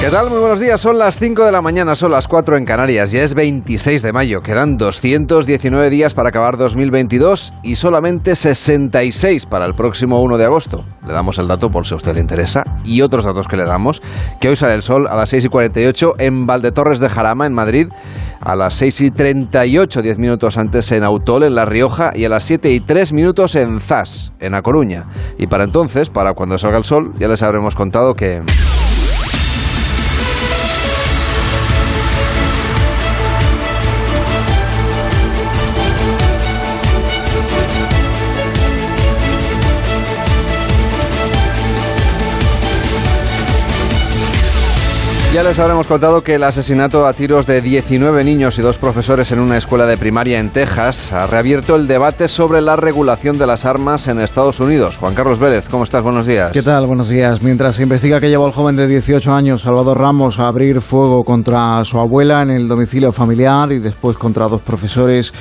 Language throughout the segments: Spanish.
¿Qué tal? Muy buenos días. Son las 5 de la mañana, son las 4 en Canarias. Ya es 26 de mayo. Quedan 219 días para acabar 2022 y solamente 66 para el próximo 1 de agosto. Le damos el dato por si a usted le interesa y otros datos que le damos. Que hoy sale el sol a las 6 y 48 en Valdetorres de Jarama, en Madrid. A las 6 y 38, 10 minutos antes en Autol, en La Rioja. Y a las 7 y 3 minutos en Zas, en A Coruña. Y para entonces, para cuando salga el sol, ya les habremos contado que... Ya les habremos contado que el asesinato a tiros de 19 niños y dos profesores en una escuela de primaria en Texas ha reabierto el debate sobre la regulación de las armas en Estados Unidos. Juan Carlos Vélez, ¿cómo estás? Buenos días. ¿Qué tal? Buenos días. Mientras se investiga que llevó al joven de 18 años, Salvador Ramos, a abrir fuego contra su abuela en el domicilio familiar y después contra dos profesores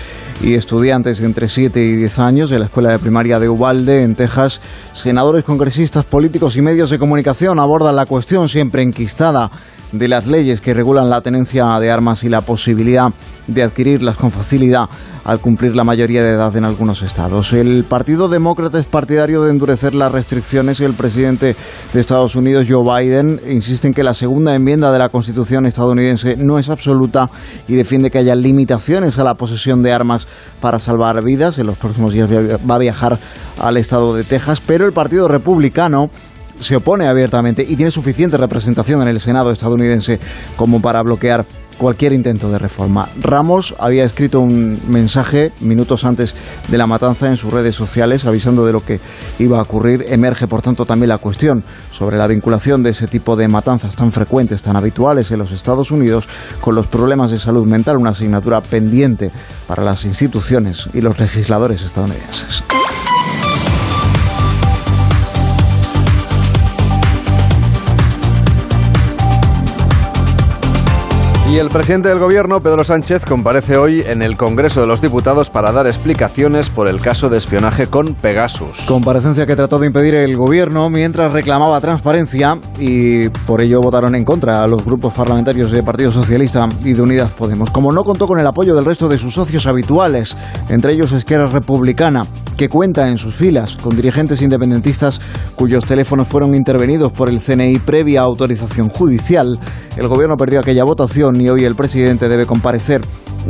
y estudiantes entre 7 y 10 años de la escuela de primaria de Uvalde, en Texas, senadores, congresistas, políticos y medios de comunicación abordan la cuestión siempre enquistada de las leyes que regulan la tenencia de armas y la posibilidad de adquirirlas con facilidad al cumplir la mayoría de edad en algunos estados. El Partido Demócrata es partidario de endurecer las restricciones y el presidente de Estados Unidos, Joe Biden, insiste en que la segunda enmienda de la Constitución estadounidense no es absoluta y defiende que haya limitaciones a la posesión de armas para salvar vidas. En los próximos días va a viajar al estado de Texas, pero el Partido Republicano se opone abiertamente y tiene suficiente representación en el Senado estadounidense como para bloquear cualquier intento de reforma. Ramos había escrito un mensaje minutos antes de la matanza en sus redes sociales avisando de lo que iba a ocurrir. Emerge, por tanto, también la cuestión sobre la vinculación de ese tipo de matanzas tan frecuentes, tan habituales en los Estados Unidos, con los problemas de salud mental, una asignatura pendiente para las instituciones y los legisladores estadounidenses. Y el presidente del gobierno, Pedro Sánchez, comparece hoy en el Congreso de los Diputados para dar explicaciones por el caso de espionaje con Pegasus. Comparecencia que trató de impedir el gobierno mientras reclamaba transparencia y por ello votaron en contra a los grupos parlamentarios de Partido Socialista y de Unidas Podemos. Como no contó con el apoyo del resto de sus socios habituales, entre ellos Esquerra Republicana, que cuenta en sus filas con dirigentes independentistas cuyos teléfonos fueron intervenidos por el CNI previa autorización judicial, el gobierno perdió aquella votación y hoy el presidente debe comparecer.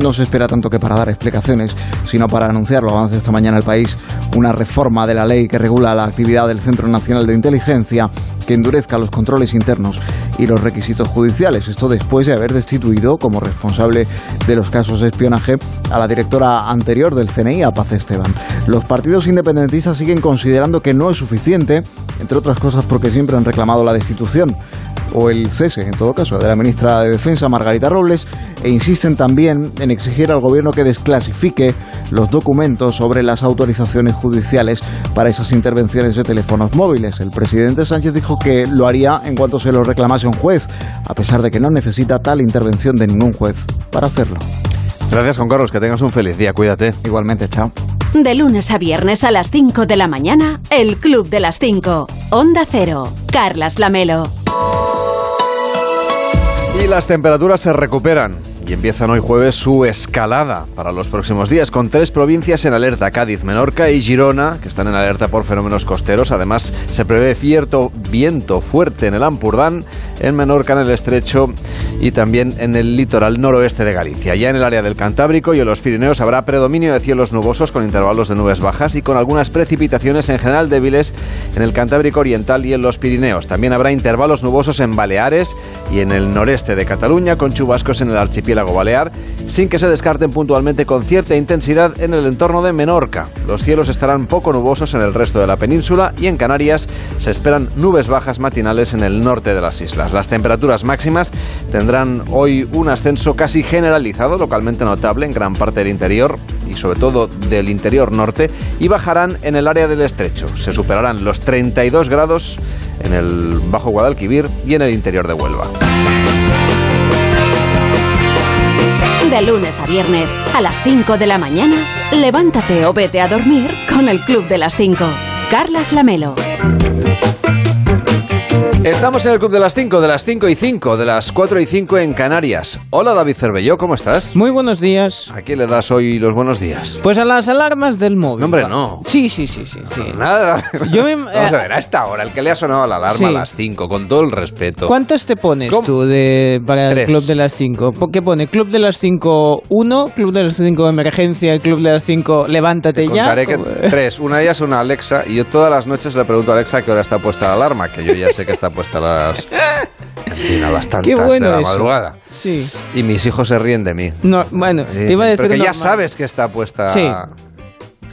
No se espera tanto que para dar explicaciones, sino para anunciar, lo avance esta mañana el país, una reforma de la ley que regula la actividad del Centro Nacional de Inteligencia que endurezca los controles internos y los requisitos judiciales. Esto después de haber destituido como responsable de los casos de espionaje a la directora anterior del CNI, a Paz Esteban. Los partidos independentistas siguen considerando que no es suficiente, entre otras cosas porque siempre han reclamado la destitución o el cese, en todo caso, de la ministra de Defensa, Margarita Robles, e insisten también en exigir al gobierno que desclasifique los documentos sobre las autorizaciones judiciales para esas intervenciones de teléfonos móviles. El presidente Sánchez dijo que lo haría en cuanto se lo reclamase un juez, a pesar de que no necesita tal intervención de ningún juez para hacerlo. Gracias, Juan Carlos. Que tengas un feliz día. Cuídate. Igualmente, chao. De lunes a viernes a las 5 de la mañana, El Club de las 5. Onda Cero. Carlas Lamelo. Y las temperaturas se recuperan y empiezan hoy jueves su escalada para los próximos días con tres provincias en alerta, Cádiz, Menorca y Girona, que están en alerta por fenómenos costeros. Además, se prevé cierto viento fuerte en el Ampurdán, en Menorca, en el Estrecho y también en el litoral noroeste de Galicia. Ya en el área del Cantábrico y en los Pirineos habrá predominio de cielos nubosos con intervalos de nubes bajas y con algunas precipitaciones en general débiles en el Cantábrico Oriental y en los Pirineos. También habrá intervalos nubosos en Baleares y en el noreste de Cataluña con chubascos en el archipiélago Balear, sin que se descarten puntualmente con cierta intensidad en el entorno de Menorca. Los cielos estarán poco nubosos en el resto de la península y en Canarias se esperan nubes bajas matinales en el norte de las islas. Las temperaturas máximas tendrán hoy un ascenso casi generalizado, localmente notable en gran parte del interior y sobre todo del interior norte, y bajarán en el área del estrecho. Se superarán los 32 grados en el Bajo Guadalquivir y en el interior de Huelva. De lunes a viernes, a las 5 de la mañana, levántate o vete a dormir con el Club de las 5. Carlas Lamelo. Estamos en el Club de las 5, de las 5 y 5, de las 4 y 5 en Canarias. Hola David Cervelló, ¿cómo estás? Muy buenos días. ¿A quién le das hoy los buenos días? Pues a las alarmas del móvil. No, hombre, no. Sí, sí, sí, sí. sí. Nada. Yo me- Vamos a ver, a esta hora, el que le ha sonado la alarma Sí. a las 5, con todo el respeto. ¿Cuántas te pones ¿Cómo? tú de, para Tres. el Club de las 5? ¿Qué pone? ¿Club de las 5 1? ¿Club de las 5 emergencia? ¿El Club de las 5 levántate Te ya? tres. Una de ellas es una Alexa y yo todas las noches le pregunto a Alexa a qué hora está puesta la alarma, que yo ya sé que está puesta a las... En a las tantas Qué bueno de la eso. madrugada. Sí. Y mis hijos se ríen de mí. No, bueno, Eh, te iba a decir Pero que ya normal. sabes que está puesta... Sí.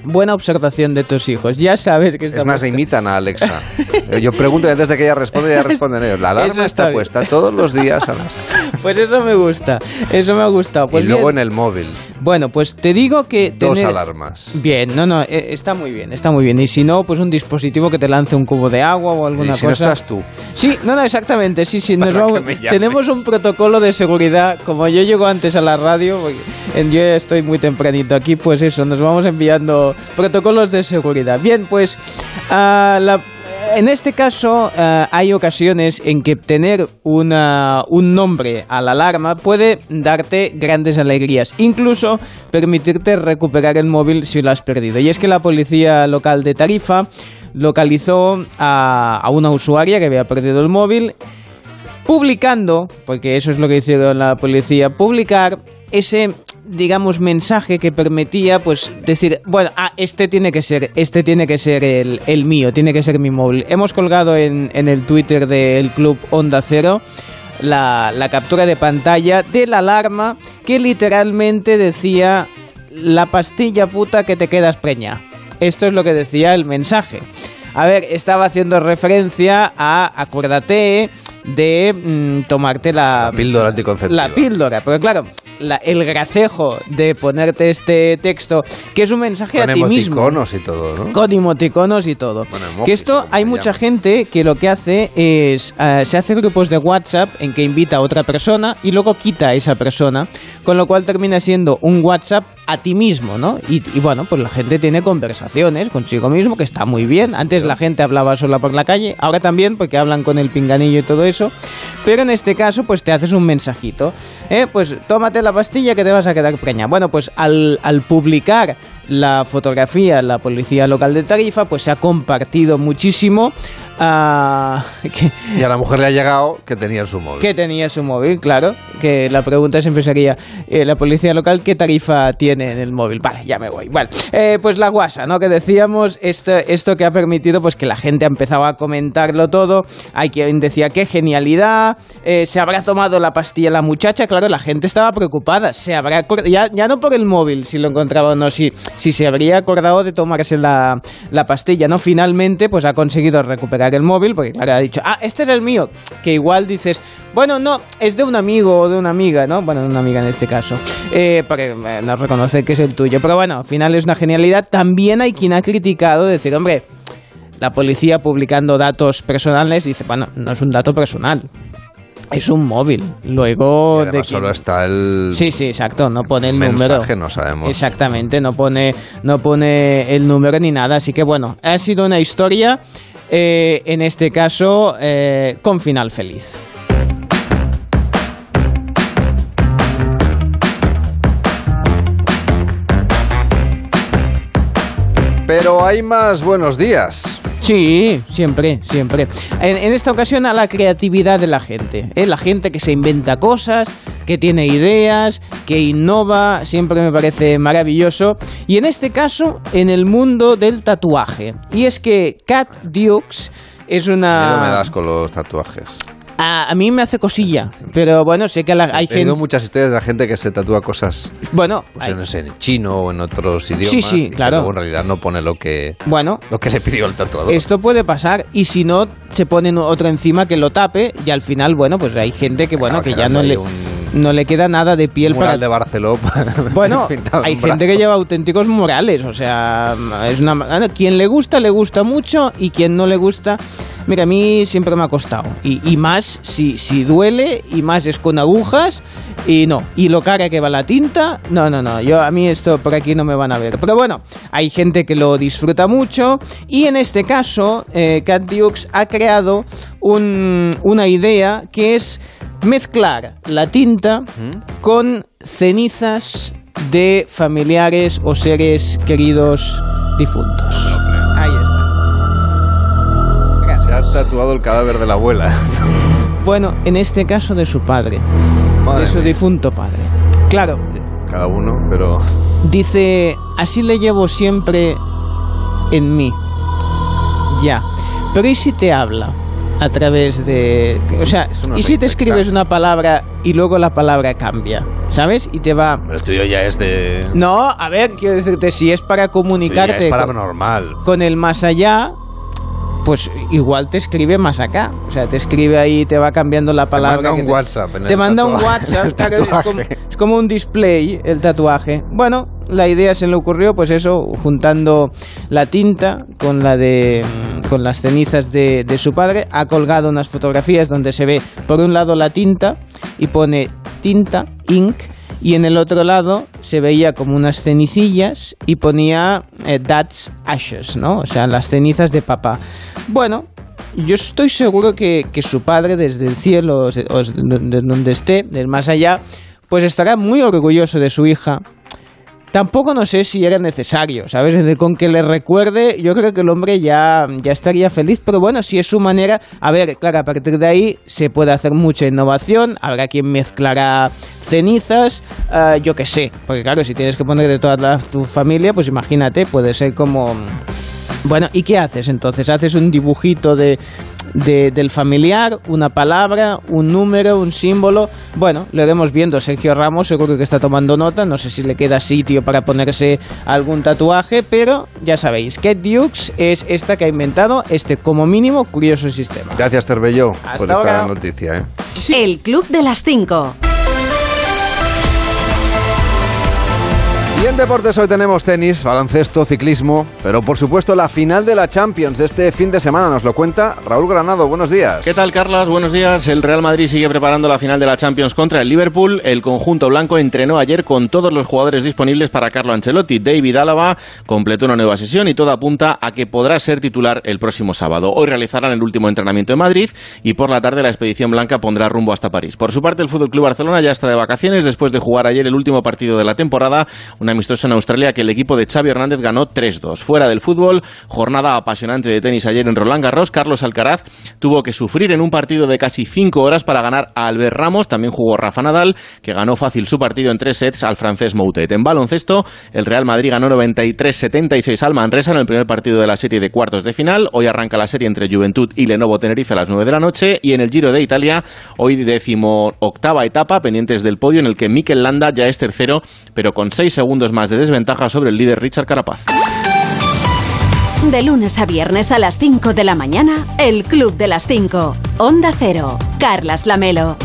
Buena observación de tus hijos. Ya sabes que está Es más, puesta. imitan a Alexa. Yo pregunto y antes de que ella responde, ya responden ellos. La alarma está está, puesta todos los días a las... Pues eso me gusta. Eso me ha gustado. Pues y luego bien. en el móvil, Bueno, pues te digo que dos tener- alarmas. Bien, no, no, eh, está muy bien, está muy bien. Y si no, pues un dispositivo que te lance un cubo de agua o alguna y si no cosa. estás tú. Sí, no, no, exactamente, sí, sí. Nos vamos- tenemos un protocolo de seguridad. Como yo llego antes a la radio, yo ya estoy muy tempranito aquí, pues eso, nos vamos enviando protocolos de seguridad. Bien, pues ah, la- en este caso ah, hay ocasiones en que tener una, un nombre a la alarma puede darte grandes alegrías, incluso permitirte recuperar el móvil si lo has perdido. Y es que la policía local de Tarifa localizó a, a una usuaria que había perdido el móvil publicando, porque eso es lo que hicieron la policía, publicar ese digamos mensaje que permitía pues decir bueno ah este tiene que ser este tiene que ser el, el mío tiene que ser mi móvil hemos colgado en, en el twitter del club onda cero la, la captura de pantalla de la alarma que literalmente decía la pastilla puta que te quedas preña esto es lo que decía el mensaje. A ver, estaba haciendo referencia a acuérdate de mm, tomarte la, La píldora anticonceptiva. La píldora, pero claro, la- el gracejo de ponerte este texto, que es un mensaje Con a ti mismo. emoticonos y todo, ¿no? Con emoticonos y todo. Bueno, que esto hay mucha llama. gente que lo que hace es eh, se hace grupos de WhatsApp en que invita a otra persona y luego quita a esa persona, con lo cual termina siendo un WhatsApp a ti mismo, ¿no? Y, y bueno, pues la gente tiene conversaciones consigo mismo, que está muy bien. Antes la gente hablaba sola por la calle, ahora también porque hablan con el pinganillo y todo eso. Pero en este caso, pues te haces un mensajito. ¿eh? Pues tómate la pastilla que te vas a quedar preña. Bueno, pues al, al publicar la fotografía la policía local de Tarifa, pues se ha compartido muchísimo. ah, que, Y a la mujer le ha llegado que tenía en su móvil. que tenía su móvil, claro. Que la pregunta siempre sería, eh, la policía local, ¿qué tarifa tiene en el móvil? Vale, ya me voy. Vale, Eh, pues la guasa, ¿no? Que decíamos, esto, esto que ha permitido pues que la gente ha empezado a comentarlo todo. Hay quien decía, qué genialidad, eh, se habrá tomado la pastilla la muchacha. Claro, la gente estaba preocupada. Se habrá ya, ya no por el móvil, si lo encontraba o no, si, si se habría acordado de tomarse la, la pastilla, ¿no? Finalmente, pues ha conseguido recuperar el móvil, porque claro, ha dicho, ah, este es el mío. Que igual dices, bueno, no, es de un amigo o de una amiga, ¿no? Bueno, una amiga en este caso. Eh, porque no reconoce que es el tuyo. Pero bueno, al final es una genialidad. También hay quien ha criticado decir, hombre, la policía publicando datos personales dice, bueno, no es un dato personal. Es un móvil. Luego Y de solo está el Sí, sí, exacto, no pone el mensaje, número. no sabemos. Exactamente, no pone, no pone el número ni nada. Así que bueno, ha sido una historia, eh, en este caso, eh, con final feliz. Pero hay más buenos días. Sí, siempre, siempre. En, en esta ocasión a la creatividad de la gente. ¿eh? La gente que se inventa cosas, que tiene ideas, que innova, siempre me parece maravilloso. Y en este caso, en el mundo del tatuaje. Y es que Cat Dukes es una... Me das con los tatuajes. A, a mí me hace cosilla, pero bueno, sé que la- hay He oído gente... muchas historias de la gente que se tatúa cosas Bueno, pues, hay- en, no sé, en chino o en otros idiomas. Sí, sí, claro. luego en realidad no pone lo que, bueno, lo que le pidió el tatuador. Esto puede pasar y si no se ponen otro encima que lo tape y al final, bueno, pues hay gente que bueno que ya no le un no le queda nada de piel mural para de Barceló. bueno, hay un gente que lleva auténticos murales, o sea, es una quien le gusta le gusta mucho y quien no le gusta mira, a mí siempre me ha costado. Y, más si, si duele, y más es con agujas, y no. Y lo cara que va la tinta, no, no, no. Yo, a mí esto por aquí no me van a ver. Pero bueno, hay gente que lo disfruta mucho, y en este caso, eh, Cat Dukes ha creado una idea que es mezclar la tinta con cenizas de familiares o seres queridos difuntos. Ahí está. Se ha tatuado el cadáver de la abuela. Bueno, en este caso de su padre, de su difunto padre. Claro. Cada uno, pero... Dice, así le llevo siempre en mí. Ya. Pero ¿y si te habla? A través de... O sea, ¿y si te escribes una palabra y luego la palabra cambia? ¿Sabes? Y te va... Pero el tuyo ya es de... No, a ver, quiero decirte, si es para comunicarte... Es para normal. Con el más allá, pues igual te escribe más acá. O sea, te escribe ahí, te va cambiando la palabra. Te manda un WhatsApp. te manda un WhatsApp. es, como, un display el tatuaje. Bueno, la idea se le ocurrió, pues eso, juntando la tinta con la de con las cenizas de, de su padre. Ha colgado unas fotografías donde se ve por un lado la tinta y pone tinta, ink y en el otro lado se veía como unas cenicillas y ponía eh, Dad's Ashes, ¿no? O sea, las cenizas de papá. Bueno, yo estoy seguro que, que su padre desde el cielo, o de donde esté, del más allá, pues estará muy orgulloso de su hija Tampoco no sé si era necesario, ¿sabes? con que le recuerde, yo creo que el hombre ya, ya estaría feliz, pero bueno, si es su manera, a ver, claro, a partir de ahí se puede hacer mucha innovación, habrá quien mezclará cenizas, eh, yo qué sé, porque claro, si tienes que poner de toda tu familia, pues imagínate, puede ser como... Bueno, ¿y qué haces entonces? ¿Haces un dibujito de del familiar, una palabra, un número, un símbolo. Bueno, lo iremos viendo. Sergio Ramos seguro que está tomando nota. No sé si le queda sitio para ponerse algún tatuaje, pero ya sabéis, que Dukes es esta que ha inventado este, como mínimo, curioso sistema. Gracias, Terbello, por esta noticia. ¿eh? El Club de las Cinco. Y en deportes hoy tenemos tenis, baloncesto, ciclismo, pero por supuesto la final de la Champions este fin de semana nos lo cuenta Raúl Granado. Buenos días. ¿Qué tal, Carlas? Buenos días. El Real Madrid sigue preparando la final de la Champions contra el Liverpool. El conjunto blanco entrenó ayer con todos los jugadores disponibles para Carlo Ancelotti. David Álava completó una nueva sesión y todo apunta a que podrá ser titular el próximo sábado. Hoy realizarán el último entrenamiento en Madrid y por la tarde la expedición blanca pondrá rumbo hasta París. Por su parte, el Fútbol Club Barcelona ya está de vacaciones después de jugar ayer el último partido de la temporada. Una amistoso en Australia que el equipo de Xavi Hernández ganó 3-2. Fuera del fútbol, jornada apasionante de tenis ayer en Roland Garros. Carlos Alcaraz tuvo que sufrir en un partido de casi 5 horas para ganar a Albert Ramos. También jugó Rafa Nadal, que ganó fácil su partido en tres sets al francés Moutet. En baloncesto, el Real Madrid ganó 93-76 al Manresa en el primer partido de la serie de cuartos de final. Hoy arranca la serie entre Juventud y Lenovo Tenerife a las 9 de la noche. Y en el Giro de Italia, hoy décimo octava etapa, pendientes del podio en el que Mikel Landa ya es tercero, pero con 6 segundos más de desventaja sobre el líder Richard Carapaz. De lunes a viernes a las 5 de la mañana, el Club de las 5. Onda Cero. Carlas Lamelo.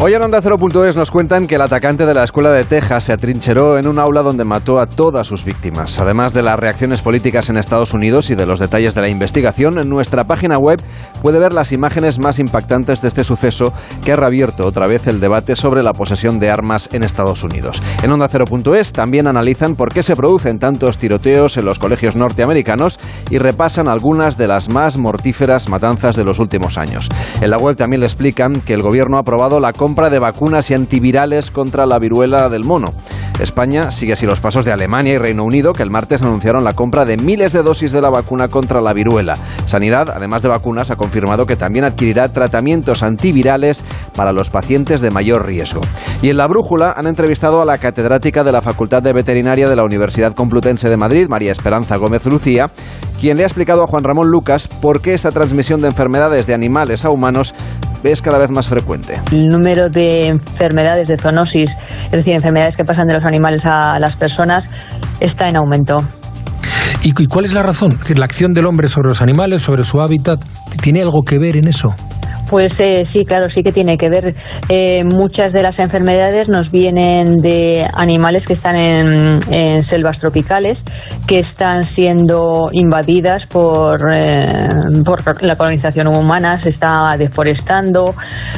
Hoy en Onda Cero.es nos cuentan que el atacante de la escuela de Texas se atrincheró en un aula donde mató a todas sus víctimas. Además de las reacciones políticas en Estados Unidos y de los detalles de la investigación, en nuestra página web puede ver las imágenes más impactantes de este suceso que ha reabierto otra vez el debate sobre la posesión de armas en Estados Unidos. En Onda Cero.es también analizan por qué se producen tantos tiroteos en los colegios norteamericanos y repasan algunas de las más mortíferas matanzas de los últimos años. En la web también le explican que el gobierno ha aprobado la de vacunas y antivirales contra la viruela del mono. España sigue así los pasos de Alemania y Reino Unido, que el martes anunciaron la compra de miles de dosis de la vacuna contra la viruela. Sanidad, además de vacunas, ha confirmado que también adquirirá tratamientos antivirales para los pacientes de mayor riesgo. Y en la brújula han entrevistado a la catedrática de la Facultad de Veterinaria de la Universidad Complutense de Madrid, María Esperanza Gómez Lucía, quien le ha explicado a Juan Ramón Lucas por qué esta transmisión de enfermedades de animales a humanos es cada vez más frecuente. El número de enfermedades de zoonosis, es decir, enfermedades que pasan de los animales a las personas, está en aumento. ¿Y cuál es la razón? Es decir, la acción del hombre sobre los animales, sobre su hábitat, ¿tiene algo que ver en eso? Pues eh, sí, claro, sí que tiene que ver. Eh, muchas de las enfermedades nos vienen de animales que están en, selvas tropicales que están siendo invadidas por, eh, por la colonización humana, se está deforestando.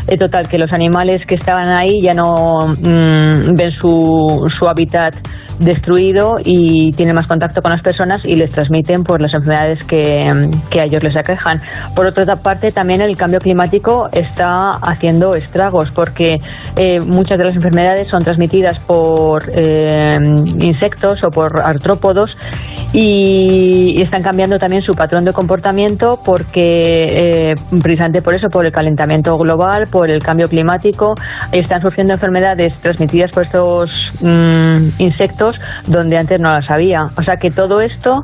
En total, que los animales que estaban ahí ya no mm, ven su, su hábitat destruido y tienen más contacto con las personas y les transmiten pues, las enfermedades que, que a ellos les aquejan. Por otra parte, también el cambio climático está haciendo estragos porque eh, muchas de las enfermedades son transmitidas por eh, insectos o por artrópodos y, están cambiando también su patrón de comportamiento porque eh, precisamente por eso, por el calentamiento global, por el cambio climático, están surgiendo enfermedades transmitidas por estos mm, insectos donde antes no las había. O sea que todo esto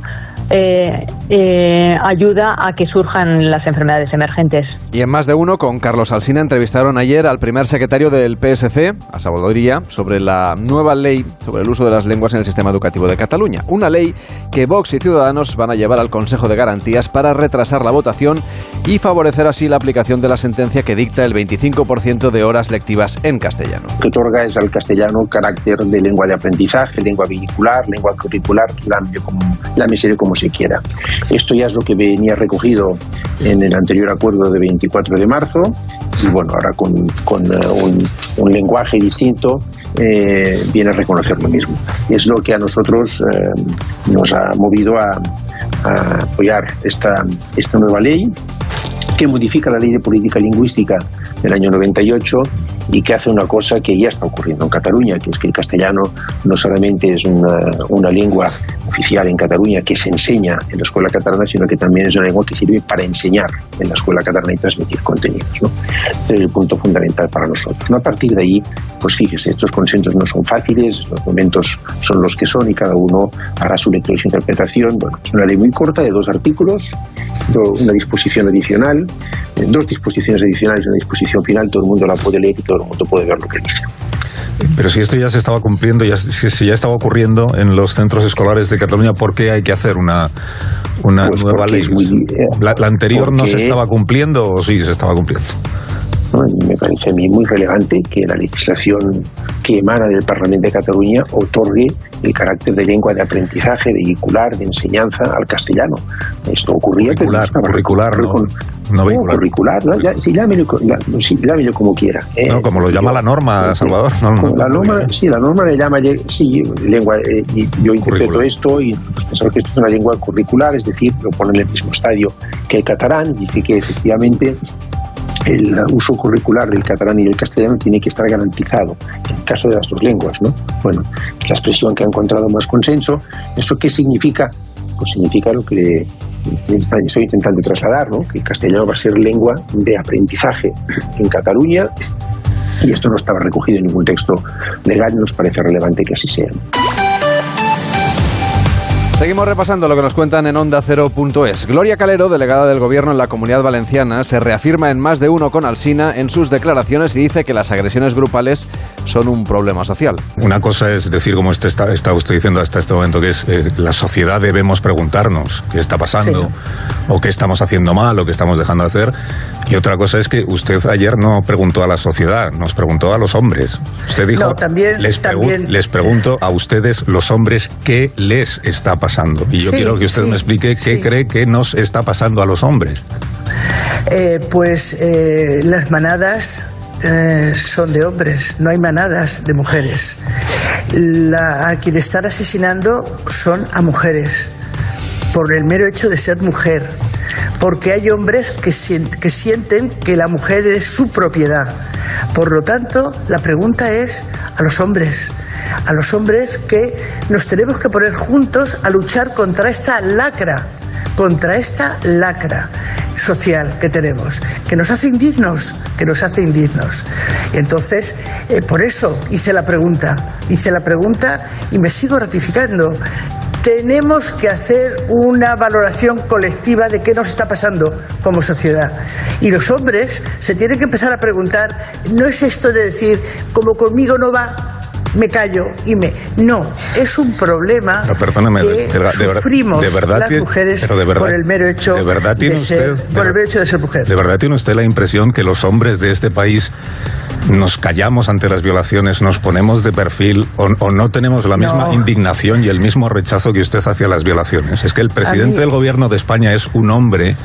eh, eh, ayuda a que surjan las enfermedades emergentes. Y en más de uno, con Carlos Alsina, entrevistaron ayer al primer secretario del PSC, a Salvadoría, sobre la nueva ley sobre el uso de las lenguas en el sistema educativo de Cataluña. Una ley que Vox y Ciudadanos van a llevar al Consejo de Garantías para retrasar la votación y favorecer así la aplicación de la sentencia que dicta el 25% de horas lectivas en castellano. Que otorga es al castellano carácter de lengua de aprendizaje, lengua vehicular, lengua curricular, la como, la como se quiera. Esto ya es lo que venía recogido en el anterior acuerdo de 24 de marzo y bueno, ahora con, eh, un, lenguaje distinto eh, viene a reconocer lo mismo. Es lo que a nosotros eh, nos ha movido a, a apoyar esta, esta nueva ley que modifica la ley de política lingüística del año 98 y que hace una cosa que ya está ocurriendo en Cataluña, que es que el castellano no solamente es una, lengua oficial en Cataluña que se enseña en la escuela catalana, sino que también es una lengua que sirve para enseñar en la escuela catalana y transmitir contenidos. es el punto fundamental para nosotros. A partir de ahí, pues fíjese, estos consensos no son fáciles, los momentos son los que son y cada uno hará su lectura y su interpretación. Bueno, es una ley muy corta de dos artículos, una disposición adicional, eh, dos disposiciones adicionales y una disposición final, todo el mundo la puede leer y todo el mundo puede ver lo que dice. Pero si esto ya se estaba cumpliendo, ya, si, ya estaba ocurriendo en los centros escolares de Cataluña, ¿por qué hay que hacer una, una pues nueva ley? Eh, ¿La, anterior no se estaba cumpliendo o sí se estaba cumpliendo? Me parece a mí muy relevante que la legislación que emana del Parlamento de Cataluña otorgue el carácter de lengua de aprendizaje, vehicular, de enseñanza al castellano. Esto ocurría curricular, pero curricular, no, no, vehicular. curricular, ¿no? Ya, sí, llámelo, como quiera. ¿eh? No, como lo llama la norma, Salvador. la norma, sí, la norma le llama, sí, lengua, eh, yo interpreto esto y pues, pensaba que esto es una lengua curricular, es decir, lo pone en el mismo estadio que el catalán, dice que efectivamente el uso curricular del catalán y del castellano tiene que estar garantizado en el caso de las dos lenguas, ¿no? Bueno, la expresión que ha encontrado más consenso. ¿Esto qué significa? Pues significa lo que estoy intentando trasladar, ¿no? Que el castellano va a ser lengua de aprendizaje en Cataluña y esto no estaba recogido en ningún texto legal nos parece relevante que así sea. Seguimos repasando lo que nos cuentan en Onda Cero.es. Gloria Calero, delegada del Gobierno en la Comunidad Valenciana, se reafirma en más de uno con Alsina en sus declaraciones y dice que las agresiones grupales son un problema social. Una cosa es decir, como usted está, está usted diciendo hasta este momento, que es eh, la sociedad debemos preguntarnos qué está pasando, o qué estamos haciendo mal, o qué estamos dejando de hacer. Y otra cosa es que usted ayer no preguntó a la sociedad, nos preguntó a los hombres. Usted dijo, también, les, les pregunto a ustedes, los hombres, qué les está pasando pasando. Y yo quiero que usted me explique qué cree que nos está pasando a los hombres. Eh, pues eh, las manadas eh, son de hombres, no hay manadas de mujeres. La, a quien están asesinando son a mujeres, por el mero hecho de ser mujer, porque hay hombres que, sienten que la mujer es su propiedad. Por lo tanto, la pregunta es a los hombres, a los hombres que nos tenemos que poner juntos a luchar contra esta lacra, contra esta lacra social que tenemos, que nos hace indignos, que nos hace indignos. Y entonces, eh, por eso hice la pregunta, hice la pregunta y me sigo ratificando. Tenemos que hacer una valoración colectiva de qué nos está pasando como sociedad. Y los hombres se tienen que empezar a preguntar, no es esto de decir, como conmigo no va, me callo y me... No, es un problema que sufrimos las mujeres por el mero hecho de, verdad tiene ser, por el mero hecho de ser mujer. ¿De verdad tiene usted la impresión que los hombres de este país nos callamos ante las violaciones, nos ponemos de perfil o, no tenemos la misma indignación y el mismo rechazo que usted hacia las violaciones. Es que el presidente del gobierno de España es un hombre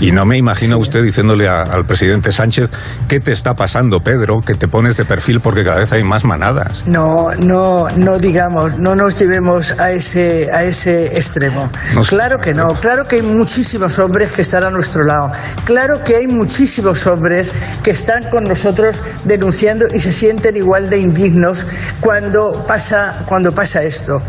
y no me imagino usted diciéndole al presidente Sánchez, ¿qué te está pasando, Pedro? Que te pones de perfil porque cada vez hay más manadas. No, no, no digamos, no nos llevemos a ese, a ese extremo. claro que no, claro que hay muchísimos hombres que están a nuestro lado. Claro que hay muchísimos hombres que están con nosotros denunciando y se sienten igual de indignos cuando pasa, cuando pasa esto.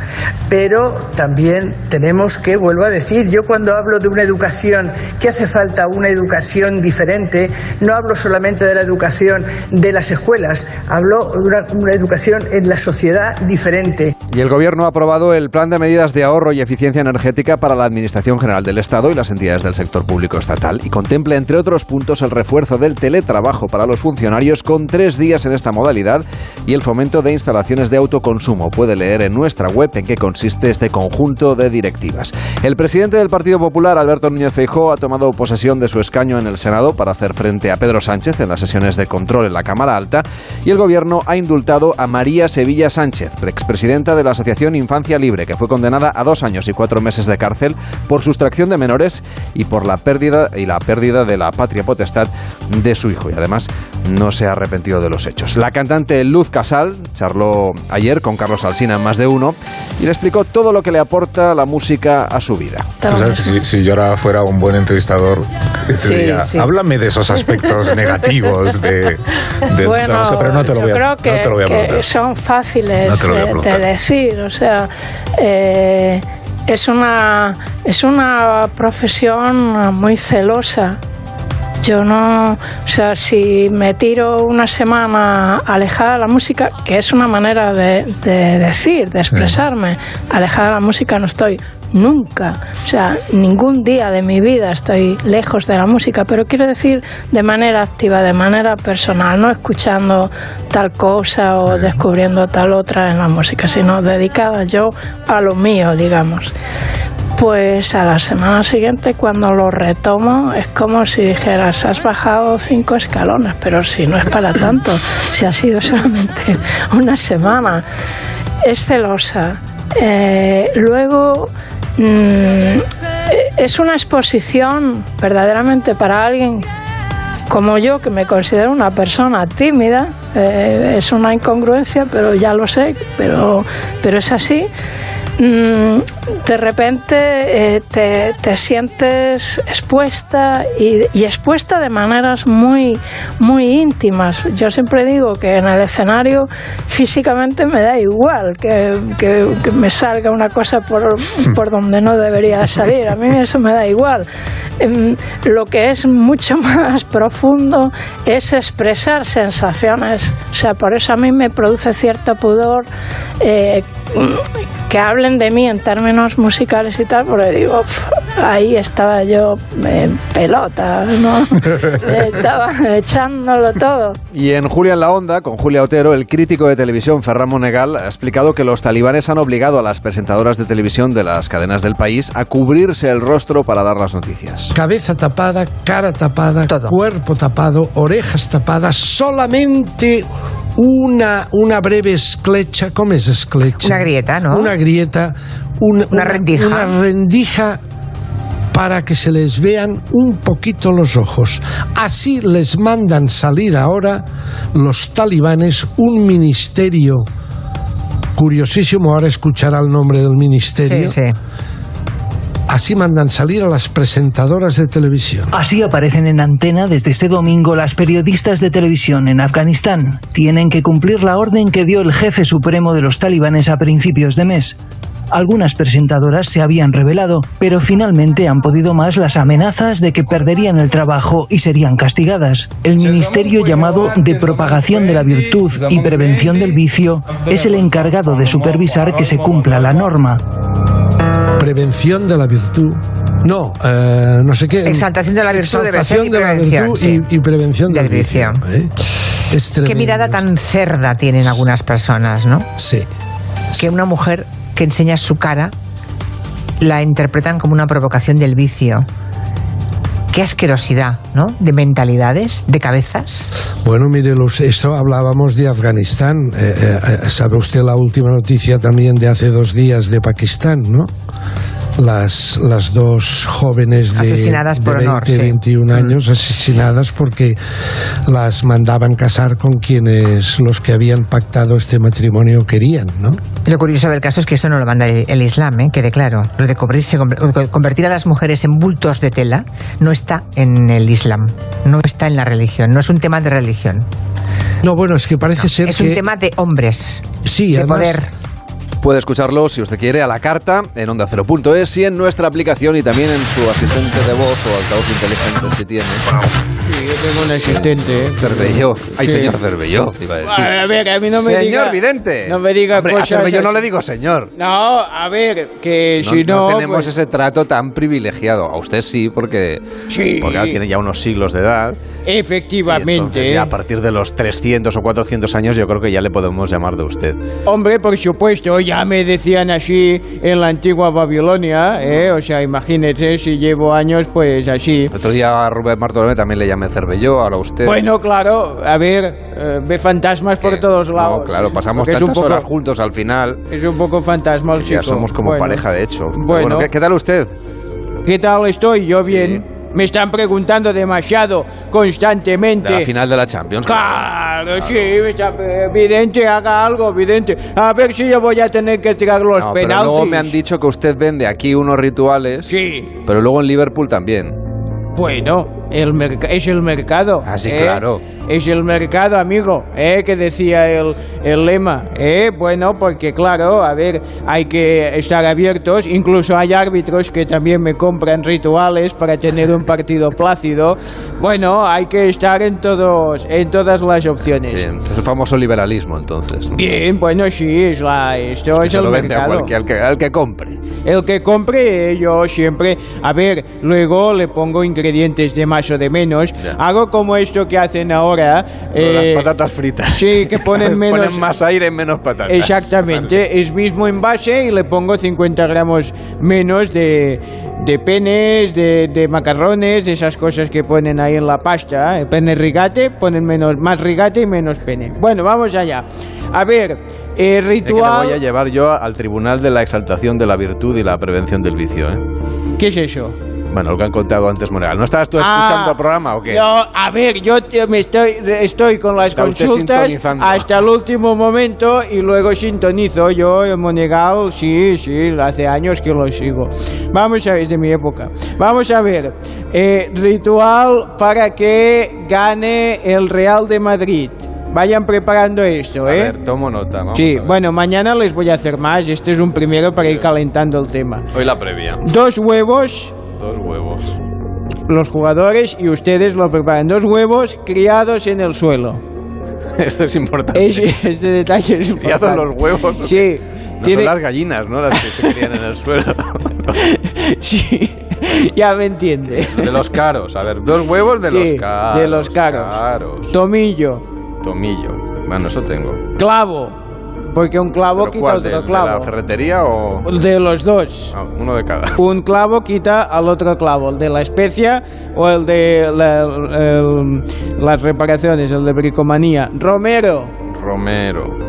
Pero también tenemos que, vuelvo a decir, yo cuando hablo de una educación, que hace falta una educación diferente, no hablo solamente de la educación de las escuelas, hablo de una, una educación en la sociedad diferente. Y el Gobierno ha aprobado el Plan de Medidas de Ahorro y Eficiencia Energética para la Administración General del Estado y las entidades del sector público estatal y contempla, entre otros puntos, el refuerzo del teletrabajo para los funcionarios con tres días en esta modalidad y el fomento de instalaciones de autoconsumo. Puede leer en nuestra web en qué consiste este conjunto de directivas. El presidente del Partido Popular, Alberto Núñez Feijóo, ha tomado posesión de su escaño en el Senado para hacer frente a Pedro Sánchez en las sesiones de control en la Cámara Alta y el Gobierno ha indultado a María Sevilla Sánchez, expresidenta de la Asociación Infancia Libre, que fue condenada a dos años y cuatro meses de cárcel por sustracción de menores y por la pérdida y la pérdida de la patria potestad de su hijo. Y además no se ha arrepentido de los hechos. La cantante Luz Casal charló ayer con Carlos Alsina en más de uno y le explicó todo lo que le aporta la música a su vida. si, yo ahora fuera un buen entrevistador, te diría, háblame de esos aspectos negativos de, bueno, pero no te lo voy a, creo que, son fáciles de, decir, o sea, eh, es una es una profesión muy celosa yo no, o sea, si me tiro una semana alejada de la música, que es una manera de, decir, de expresarme, alejada de la música no estoy nunca, o sea, ningún día de mi vida estoy lejos de la música, pero quiero decir de manera activa, de manera personal, no escuchando tal cosa o descubriendo tal otra en la música, sino dedicada yo a lo mío, digamos. Pues a la semana siguiente cuando lo retomo es como si dijeras, has bajado cinco escalones, pero si no es para tanto, si ha sido solamente una semana. Es celosa. Eh, luego, mm, es una exposición verdaderamente para alguien como yo, que me considero una persona tímida, eh, es una incongruencia, pero ya lo sé, pero, pero es así. Mm, de repente eh, te, sientes expuesta y, expuesta de maneras muy, muy íntimas. Yo siempre digo que en el escenario físicamente me da igual que, me salga una cosa por, por, donde no debería salir. A mí eso me da igual. Em, lo que es mucho más profundo es expresar sensaciones. O sea, por eso a mí me produce cierto pudor eh, que hablen de mí en términos musicales y tal, porque digo, ahí estaba yo en pelota, ¿no? estaba echándolo todo. Y en Julia en la Onda, con Julia Otero, el crítico de televisión Ferran Monegal ha explicado que los talibanes han obligado a las presentadoras de televisión de las cadenas del país a cubrirse el rostro para dar las noticias. Cabeza tapada, cara tapada, cuerpo tapado, orejas tapadas, solamente una, una breve esclecha, ¿cómo es esclecha? Una grieta, ¿no? Una grieta, una, rendija. Una rendija para que se les vean un poquito los ojos. Así les mandan salir ahora los talibanes un ministerio curiosísimo, ahora escuchará el nombre del ministerio. Sí, sí Así mandan salir a las presentadoras de televisión. Así aparecen en antena desde este domingo las periodistas de televisión en Afganistán. Tienen que cumplir la orden que dio el jefe supremo de los talibanes a principios de mes. Algunas presentadoras se habían revelado, pero finalmente han podido más las amenazas de que perderían el trabajo y serían castigadas. El ministerio llamado de propagación de la virtud y prevención del vicio es el encargado de supervisar que se cumpla la norma prevención de la virtud No, eh, no sé qué. Exaltación de la virtud, Exaltación y prevención. y, prevención del, vicio. ¿eh? Qué mirada tan cerda tienen algunas personas, ¿no? Sí. Que una mujer que enseña su cara la interpretan como una provocación del vicio. Asquerosidad, ¿no? De mentalidades, de cabezas. Bueno, mire, eso hablábamos de Afganistán. Eh, ¿Sabe usted la última noticia también de hace dos días de Pakistán, no? Las, las dos jóvenes de, asesinadas por 20, 21 años mm. asesinadas porque las mandaban casar con quienes los que habían pactado este matrimonio querían, ¿no? Lo curioso del caso es que eso no lo manda el, Islam, ¿eh? quede claro. Lo de convertir a las mujeres en bultos de tela no está en el Islam, no está en la religión, no es un tema de religión. No, bueno, es que parece ser es que... Es un tema de hombres. Sí, de poder Puede escucharlo, si usted quiere, a la carta en onda es y en nuestra aplicación y también en su asistente de voz o altavoz inteligente si tiene. Sí, yo tengo un asistente. ¿eh? Cervelló. Ay, señor Cervelló, iba a decir. A ver, a mí no me Señor vidente. No me diga Hombre, cosas... A Cervelló no le digo señor. No, a ver, que si no... No tenemos pues- ese trato tan privilegiado. A usted sí, porque... Sí. Porque tiene ya unos siglos de edad. Efectivamente. ya a partir de los 300 o 400 años yo creo que ya le podemos llamar de usted. Hombre, por supuesto, ya me decían así en la antigua Babilonia, ¿eh? O sea, imagínese si llevo años, pues así. otro día a Rubén Martolomé también le llamé Cervelló, ahora usted. Bueno, claro, a ver, eh, ve fantasmas por todos lados. No, claro, pasamos tantas horas juntos al final. Es un poco fantasma el Ya somos como pareja, de hecho. Bueno, ¿qué, tal usted? ¿Qué tal estoy? Yo bien. Me están preguntando demasiado constantemente. la final de la Champions. Claro, sí, evidente, haga algo, evidente. A ver si yo voy a tener que tirar los penaltis. Pero luego me han dicho que usted vende aquí unos rituales. Sí. Pero luego en Liverpool también. Bueno, el es el mercado. Así, ah, ¿eh? claro. Es el mercado, amigo, ¿eh? que decía el, el lema. ¿eh? Bueno, porque claro, a ver, hay que estar abiertos. Incluso hay árbitros que también me compran rituales para tener un partido plácido. Bueno, hay que estar en, todos, en todas las opciones. Sí, es el famoso liberalismo, entonces. Bien, bueno, sí, es la, esto es, el mercado. al, que, al que compre. El que compre, yo siempre. A ver, luego le pongo ingredientes de más o de menos. Hago como esto que hacen ahora. las eh, patatas fritas. Sí, que ponen menos. ponen más aire en menos patatas. Exactamente. Es mismo envase y le pongo 50 gramos menos de, de penes, de, de, macarrones, de esas cosas que ponen ahí en la pasta. El pene rigate, ponen menos, más rigate y menos pene. Bueno, vamos allá. A ver, el ritual. Que voy a llevar yo al Tribunal de la Exaltación de la Virtud y la Prevención del Vicio. ¿eh? ¿Qué es eso? Bueno, lo que han contado antes Moreal. ¿No estabas tú ah, escuchando el programa o qué? No, a ver, yo me estoy, estoy con las consultas hasta el último momento y luego sintonizo. Yo, el Monegal, sí, sí, hace años que lo sigo. Vamos a ver, es de mi época. Vamos a ver, eh, ritual para que gane el Real de Madrid. Vayan preparando esto, ¿eh? A ver, tomo nota. Vamos sí, bueno, mañana les voy a hacer más. Este es un primero para ir calentando el tema. Hoy la previa. Dos huevos Dos huevos. Los jugadores y ustedes lo preparan. Dos huevos criados en el suelo. Esto es importante. este detalle es importante. Criados los huevos. Sí. No son las gallinas, ¿no? Las que se crían en el suelo. sí. Ya me entiende. De los caros. A ver, dos huevos de los caros. De los caros. Tomillo. Tomillo. Bueno, eso tengo. Clavo. Porque un clavo quita otro clavo. ¿De la ferretería o...? De los dos. Ah, uno de cada. Un clavo quita al otro clavo, el de la especia o el de las reparaciones, el de bricomanía. Romero. Romero.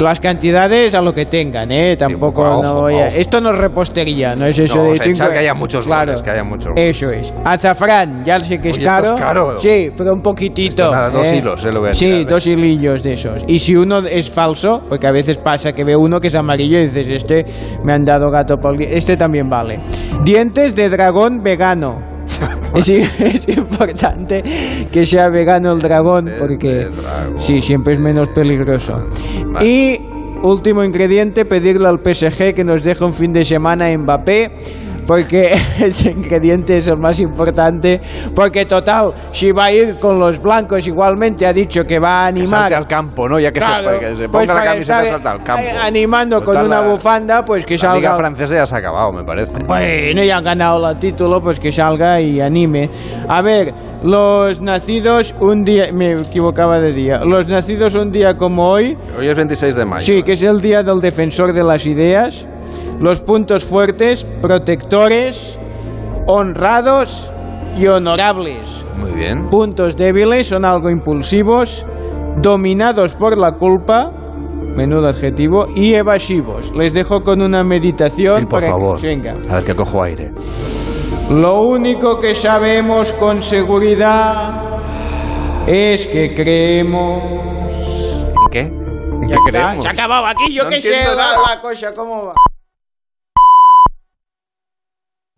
Las cantidades a lo que tengan, ¿eh? Tampoco no voy a... Esto no es repostería, no es eso de cinco... que haya muchos claro, que haya muchos. Eso es. Azafrán, ya sé que es caro. Es caro. Sí, pero un poquitito. Nada, dos ¿eh? hilos, eh, lo voy a Sí, dos hilillos de esos. Y si uno es falso, porque a veces pasa que ve uno que es amarillo y dices, este me han dado gato por... Este también vale. Dientes de dragón vegano. es, es, importante que sea vegano el dragón porque sí, siempre es menos peligroso. Y último ingrediente, pedirle al PSG que nos deje un fin de semana en Mbappé porque ese ingrediente es el más importante, porque total, si va a ir con los blancos igualmente, ha dicho que va a animar... al campo, ¿no? Ya que, se, pues ponga la camiseta salta al campo. Animando con una bufanda, pues que salga... La liga francesa ya se ha acabado, me parece. Bueno, ya han ganado el título, pues que salga y anime. A ver, los nacidos un día... Me equivocaba de día. Los nacidos un día como hoy... Hoy es 26 de mayo. Sí, que es el día del defensor de las ideas. Los puntos fuertes, protectores, honrados y honorables. Muy bien. Puntos débiles son algo impulsivos, dominados por la culpa, menudo adjetivo, y evasivos. Les dejo con una meditación. Sí, por favor. Venga. A ver que cojo aire. Lo único que sabemos con seguridad es que creemos. ¿Qué? ¿Qué creemos? Se ha acabado aquí, yo que sé la, la cosa, ¿cómo va?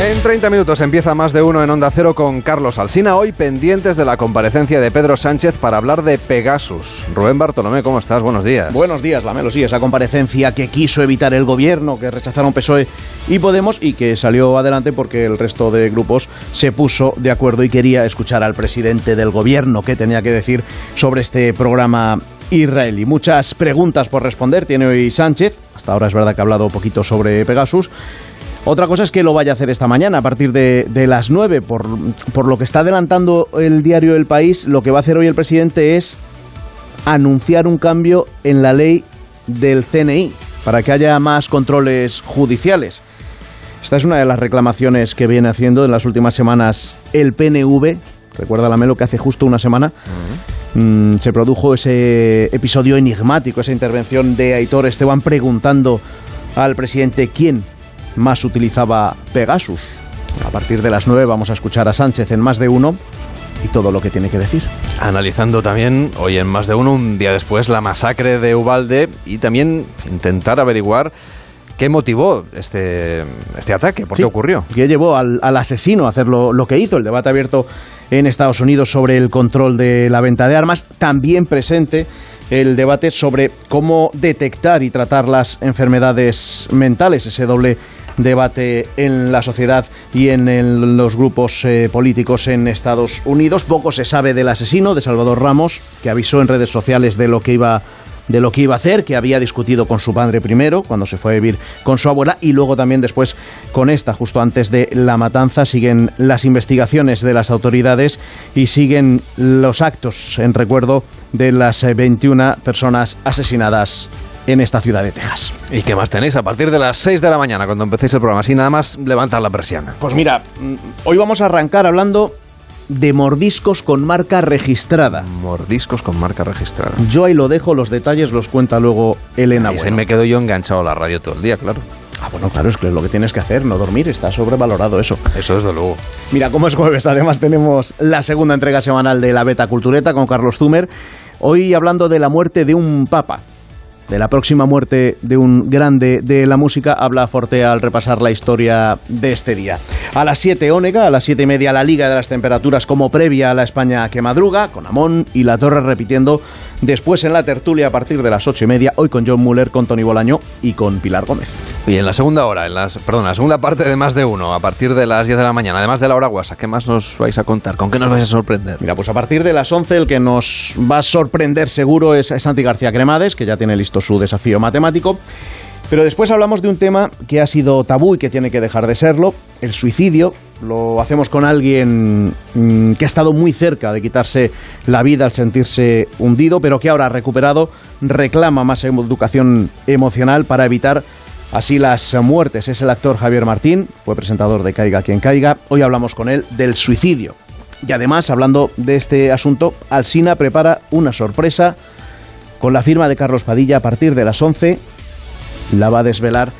En 30 minutos empieza más de uno en Onda Cero con Carlos Alsina, hoy pendientes de la comparecencia de Pedro Sánchez para hablar de Pegasus. Rubén Bartolomé, ¿cómo estás? Buenos días. Buenos días, Lamelo. Sí, esa comparecencia que quiso evitar el gobierno, que rechazaron PSOE y Podemos y que salió adelante porque el resto de grupos se puso de acuerdo y quería escuchar al presidente del gobierno que tenía que decir sobre este programa israelí. Muchas preguntas por responder tiene hoy Sánchez. Hasta ahora es verdad que ha hablado poquito sobre Pegasus. Otra cosa es que lo vaya a hacer esta mañana a partir de, las 9. Por, por lo que está adelantando el diario El País, lo que va a hacer hoy el presidente es anunciar un cambio en la ley del CNI para que haya más controles judiciales. Esta es una de las reclamaciones que viene haciendo en las últimas semanas el PNV. Recuerda la Melo que hace justo una semana mm, se produjo ese episodio enigmático, esa intervención de Aitor Esteban preguntando al presidente quién más utilizaba Pegasus. A partir de las 9 vamos a escuchar a Sánchez en más de uno y todo lo que tiene que decir. Analizando también, hoy en más de uno, un día después, la masacre de Ubalde y también intentar averiguar qué motivó este, este ataque, por qué ocurrió. ¿Qué llevó al, asesino a hacer lo, lo, que hizo? El debate abierto en Estados Unidos sobre el control de la venta de armas, también presente el debate sobre cómo detectar y tratar las enfermedades mentales, ese doble debate en la sociedad y en, los grupos eh, políticos en Estados Unidos. Poco se sabe del asesino, de Salvador Ramos, que avisó en redes sociales de lo que iba de lo que iba a hacer, que había discutido con su padre primero, cuando se fue a vivir con su abuela, y luego también después con esta, justo antes de la matanza. Siguen las investigaciones de las autoridades y siguen los actos en recuerdo de las 21 personas asesinadas en esta ciudad de Texas. ¿Y qué más tenéis a partir de las 6 de la mañana cuando empecéis el programa? Así nada más levantar la presión. Pues mira, mm, hoy vamos a arrancar hablando de mordiscos con marca registrada. Mordiscos con marca registrada. Yo ahí lo dejo, los detalles los cuenta luego Elena. Y me quedo yo enganchado a la radio todo el día, claro. Ah, bueno, claro, es que es lo que tienes que hacer, no dormir, está sobrevalorado eso. Eso desde luego. Mira, como es jueves, además tenemos la segunda entrega semanal de la Beta Cultureta con Carlos Zumer. Hoy hablando de la muerte de un papa de la próxima muerte de un grande de la música, habla Fortea al repasar la historia de este día. A las 7 Ónega, a las 7 y media la Liga de las Temperaturas como previa a la España que madruga, con Amón y La Torre repitiendo después en la tertulia a partir de las 8 y media, hoy con John Muller, con Tony Bolaño y con Pilar Gómez. Y en la segunda hora, en las, perdón, la segunda parte de más de uno, a partir de las 10 de la mañana, además de la hora guasa, ¿qué más nos vais a contar? ¿Con qué nos vais a sorprender? Mira, pues a partir de las 11 el que nos va a sorprender seguro es Santi García Cremades, que ya tiene listo su desafío matemático. Pero después hablamos de un tema que ha sido tabú y que tiene que dejar de serlo, el suicidio. Lo hacemos con alguien mm, que ha estado muy cerca de quitarse la vida al sentirse hundido, pero que ahora recuperado, reclama más educación emocional para evitar así las muertes. Es el actor Javier Martín, fue presentador de Caiga quien caiga. Hoy hablamos con él del suicidio. Y además, hablando de este asunto, Alsina prepara una sorpresa con la firma de Carlos Padilla a partir de las 11. La va a desvelar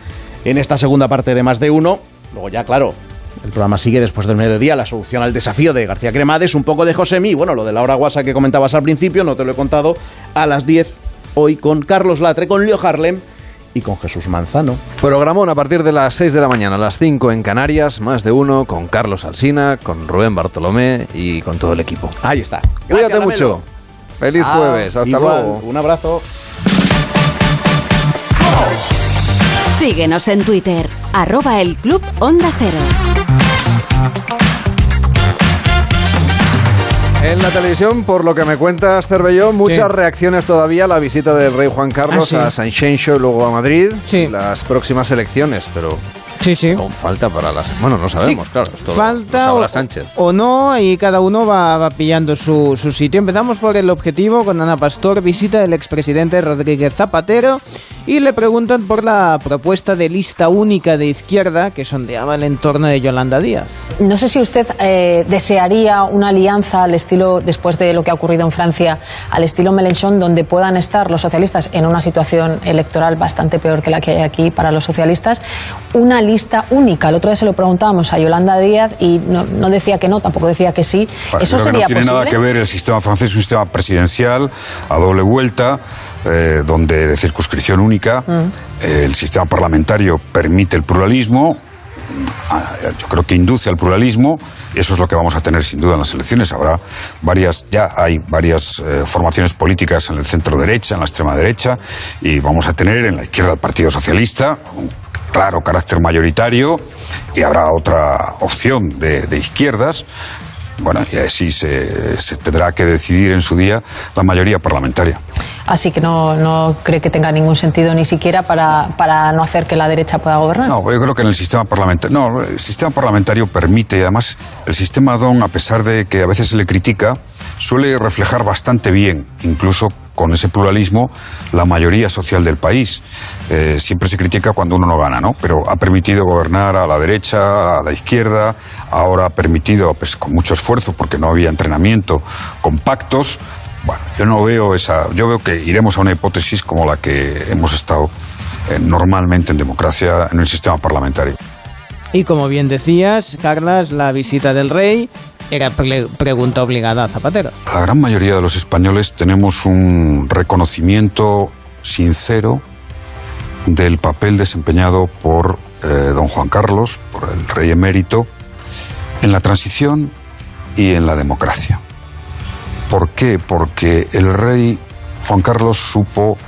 en esta segunda parte de Más de Uno. Luego ya, claro, el programa sigue después del mediodía, la solución al desafío de García Cremades, un poco de Josemi, bueno, lo de la hora guasa que comentabas al principio, no te lo he contado, a las 10 hoy con Carlos Latre, con Leo Harlem y con Jesús Manzano. Programón a partir de las 6 de la mañana, a las 5 en Canarias, más de uno, con Carlos Alsina, con Rubén Bartolomé y con todo el equipo. Ahí está. Cuídate mucho. Feliz Ah, jueves. Hasta igual. luego. Un abrazo. Síguenos en Twitter, arroba el Club Onda Cero. En la televisión, por lo que me cuentas, Cervelló, muchas Sí. reacciones todavía a la visita del rey Juan Carlos Ah, sí. a San y luego a Madrid. Sí. Las próximas elecciones, pero Sí, sí. aún falta para las... Bueno, no sabemos, Sí, claro. Esto Falta lo sabrá o, Sánchez. o no, y cada uno va, va pillando su, su sitio. Empezamos por el objetivo con Ana Pastor, visita del expresidente Rodríguez Zapatero, y le preguntan por la propuesta de lista única de izquierda que sondeaba el entorno de Yolanda Díaz. No sé si usted eh, desearía una alianza al estilo, después de lo que ha ocurrido en Francia, al estilo Mélenchon, donde puedan estar los socialistas en una situación electoral bastante peor que la que hay aquí para los socialistas, una lista única. El otro día se lo preguntábamos a Yolanda Díaz y no, no decía que no, tampoco decía que sí. Bueno, ¿Eso que sería no tiene posible? nada que ver el sistema francés, un sistema presidencial a doble vuelta, eh, donde de circunscripción única. Mm. El sistema parlamentario permite el pluralismo. Ah, Yo creo que induce al pluralismo eso es lo que vamos a tener sin duda en las elecciones. Habrá varias, ya hay varias eh, formaciones políticas en el centro derecha, en la extrema derecha y vamos a tener en la izquierda el Partido Socialista, claro carácter mayoritario y habrá otra opción de, de izquierdas. Bueno, y así se, se tendrá que decidir en su día la mayoría parlamentaria. Así que no, no cree que tenga ningún sentido ni siquiera para, para no hacer que la derecha pueda gobernar. No, yo creo que en el sistema parlamentario, no, el sistema parlamentario permite, además, el sistema DON, a pesar de que a veces se le critica, suele reflejar bastante bien, incluso con ese pluralismo, la mayoría social del país. Eh, siempre se critica cuando uno no gana, ¿no? Pero ha permitido gobernar a la derecha, a la izquierda, ahora ha permitido, pues con mucho esfuerzo, porque no había entrenamiento, con pactos. Bueno, yo no veo esa. Yo veo que iremos a una hipótesis como la que hemos estado eh, normalmente en democracia en el sistema parlamentario. Y como bien decías, Carlas, la visita del rey era pre- pregunta obligada a Zapatero. La gran mayoría de los españoles tenemos un reconocimiento sincero del papel desempeñado por eh, don Juan Carlos, por el rey emérito, en la transición y en la democracia. ¿Por qué? Porque el rey Juan Carlos supo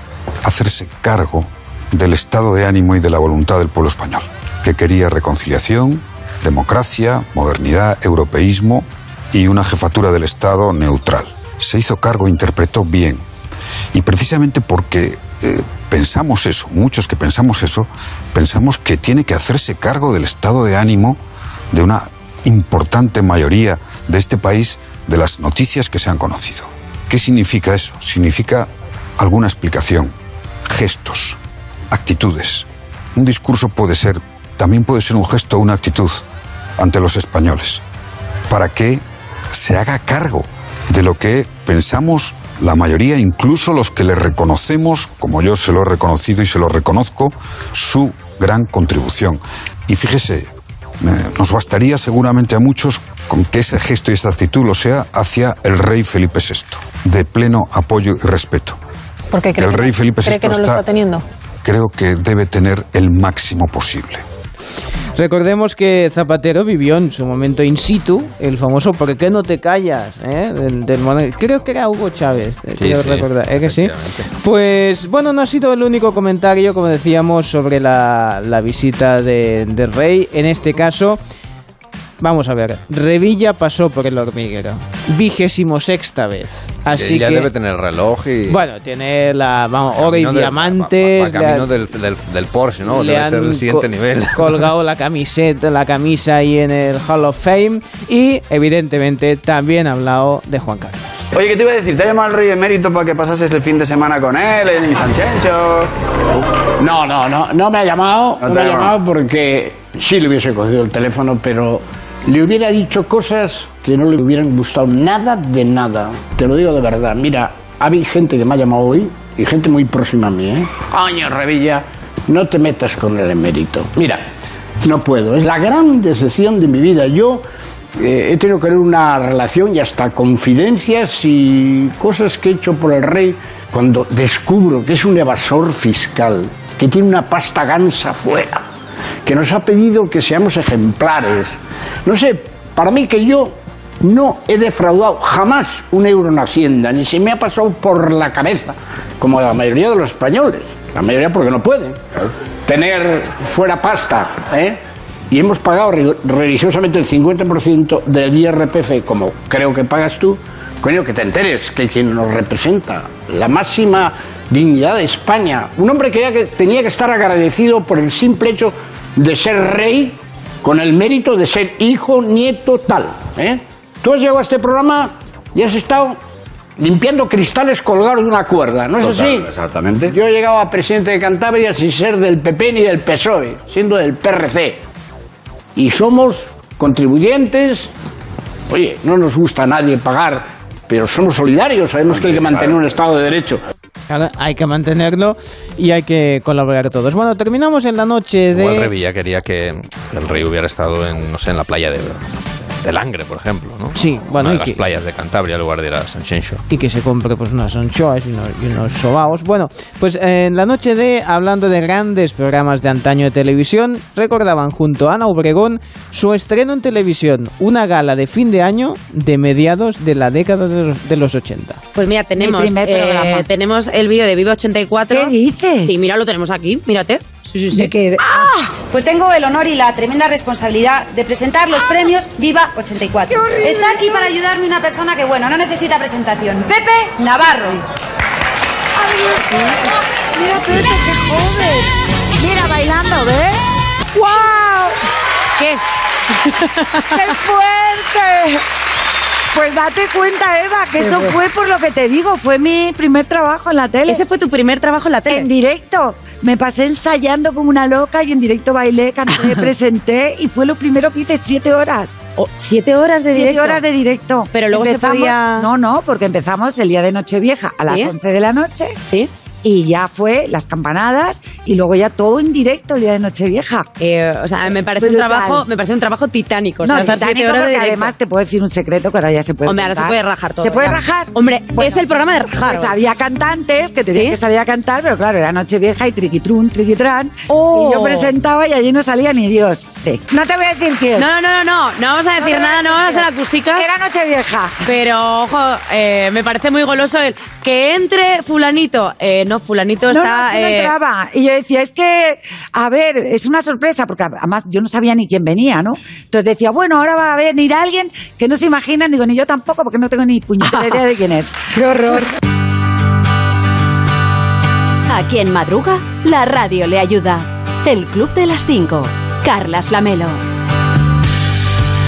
hacerse cargo del estado de ánimo y de la voluntad del pueblo español, que quería reconciliación, democracia, modernidad, europeísmo y una jefatura del Estado neutral. Se hizo cargo, interpretó bien. Y precisamente porque eh, pensamos eso, muchos que pensamos eso, pensamos que tiene que hacerse cargo del estado de ánimo de una importante mayoría de este país de las noticias que se han conocido. ¿Qué significa eso? Significa alguna explicación, gestos, actitudes. Un discurso puede ser, también puede ser un gesto o una actitud ante los españoles, para que se haga cargo de lo que pensamos la mayoría, incluso los que le reconocemos, como yo se lo he reconocido y se lo reconozco, su gran contribución. Y fíjese, nos bastaría seguramente a muchos con que ese gesto y esa actitud lo sea hacia el rey Felipe VI, de pleno apoyo y respeto. Porque el rey Felipe cree VI que no lo está- está teniendo. Creo que debe tener el máximo posible. Recordemos que Zapatero vivió en su momento in situ el famoso ¿por qué no te callas? eh? Del, del Creo que era Hugo Chávez, eh, Sí, creo sí, recordar, ¿eh que sí? Pues bueno, no ha sido el único comentario, como decíamos, sobre la, la visita de- del rey. En este caso, vamos a ver, Revilla pasó por el hormiguero, vigésimo sexta vez. Así ya que... debe tener reloj y... Bueno, tiene la vamos, oro y diamantes. le camino han- del, del, del Porsche, ¿no? le Debe ser el siguiente co- nivel. colgado la camiseta, la camisa ahí en el Hall of Fame y evidentemente también ha hablado de Juan Carlos. Oye, ¿qué te iba a decir? ¿Te ha llamado el rey emérito para que pasases el fin de semana con él en San Chensio? No, no, no, no me ha llamado, No no, te me ha llamado porque sí le hubiese cogido el teléfono, pero le hubiera dicho cosas que no le hubieran gustado nada de nada. Te lo digo de verdad. Mira, hay gente que me ha llamado hoy y gente muy próxima a mí, ¿eh? Coño, Revilla, no te metas con el emérito. Mira, no puedo. Es la gran decepción de mi vida. Yo eh, he tenido que tener una relación y hasta confidencias y cosas que he hecho por el rey cuando descubro que es un evasor fiscal, que tiene una pasta gansa fuera, que nos ha pedido que seamos ejemplares. No sé, para mí que yo no he defraudado jamás un euro en Hacienda, ni se me ha pasado por la cabeza, como la mayoría de los españoles, la mayoría porque no pueden, tener fuera pasta, ¿eh? y hemos pagado religiosamente el 50% del IRPF, como creo que pagas tú, coño, que te enteres que quien nos representa, la máxima dignidad de España, un hombre que, tenía que estar agradecido por el simple hecho de ser rey, con el mérito de ser hijo, nieto, tal. ¿eh? Tú has llegado a este programa y has estado limpiando cristales colgados de una cuerda, ¿no es así? Exactamente. Yo he llegado a presidente de Cantabria sin ser del PP ni del PSOE, siendo del PRC y somos contribuyentes. Oye, no nos gusta a nadie pagar, pero somos solidarios, sabemos que hay que mantener un Estado de Derecho. Hay que mantenerlo y hay que colaborar todos. Bueno, terminamos en la noche de... Igual Revilla quería que el rey hubiera estado en, no sé, en la playa de de Langre, por ejemplo, ¿no? Sí, bueno, Una de y las que, playas de Cantabria, en lugar de la Sanxenxo. y que se compre pues unas anchoas y unos, y unos sobaos. Bueno, pues en la noche de, hablando de grandes programas de antaño de televisión, recordaban junto a Ana Obregón su estreno en televisión, una gala de fin de año de mediados de la década de los, de los 80. Pues mira, tenemos, eh, tenemos el vídeo de Viva 84. ¿Qué dices? Sí, mira, lo tenemos aquí, mírate. Sí, sí, sí. ¿De qué? ¡Ah! Pues tengo el honor y la tremenda responsabilidad de presentar los premios Viva 84. Está aquí para ayudarme una persona que, bueno, no necesita presentación. Pepe Navarro. Mira, Pepe, qué joven. Mira, bailando, ¿ves? ¡Wow! ¿Qué? ¡Qué fuerte! Pues date cuenta, Eva, que eso fue por lo que te digo, fue mi primer trabajo en la tele. ¿Ese fue tu primer trabajo en la tele? En directo. Me pasé ensayando como una loca y en directo bailé, canté, presenté y fue lo primero que hice, siete horas. Oh, ¿Siete horas de Siete directo? horas de directo. Pero luego se Empezamos- podía- No, no, porque empezamos el día de Nochevieja a las ¿Sí? 11 de la noche. Sí. Y ya fue las campanadas y luego ya todo en directo el día de Nochevieja. Eh, o sea, me parece un trabajo, me parece un trabajo titánico. o No, sea, estar siete titánico horas porque además te puedo decir un secreto que ahora ya se puede Hombre, ahora se puede rajar todo. ¿Se puede ya. rajar? Hombre, Bueno, es el programa de rajar. Pues había cantantes que tenían ¿Sí? que salir a cantar, pero claro, era Nochevieja y triquitrún, triquitrán. Oh. Y yo presentaba y allí no salía ni Dios. Sí. No te voy a decir quién. No, no, no, no, no, no vamos a decir nada, no vamos a hacer acústicas. Era Nochevieja. Pero, ojo, eh, me parece muy goloso el que entre fulanito. Eh, no, fulanito No, está... no, es que no eh, entraba. Y yo decía, es que, a ver, es una sorpresa, porque además yo no sabía ni quién venía, ¿no? Entonces decía, bueno, ahora va a venir alguien que no se imaginan. Digo, ni yo tampoco, porque no tengo ni puñetera idea de quién es. ¡Qué horror! A quien madruga, la radio le ayuda. El Club de las 5. Carlas Lamelo.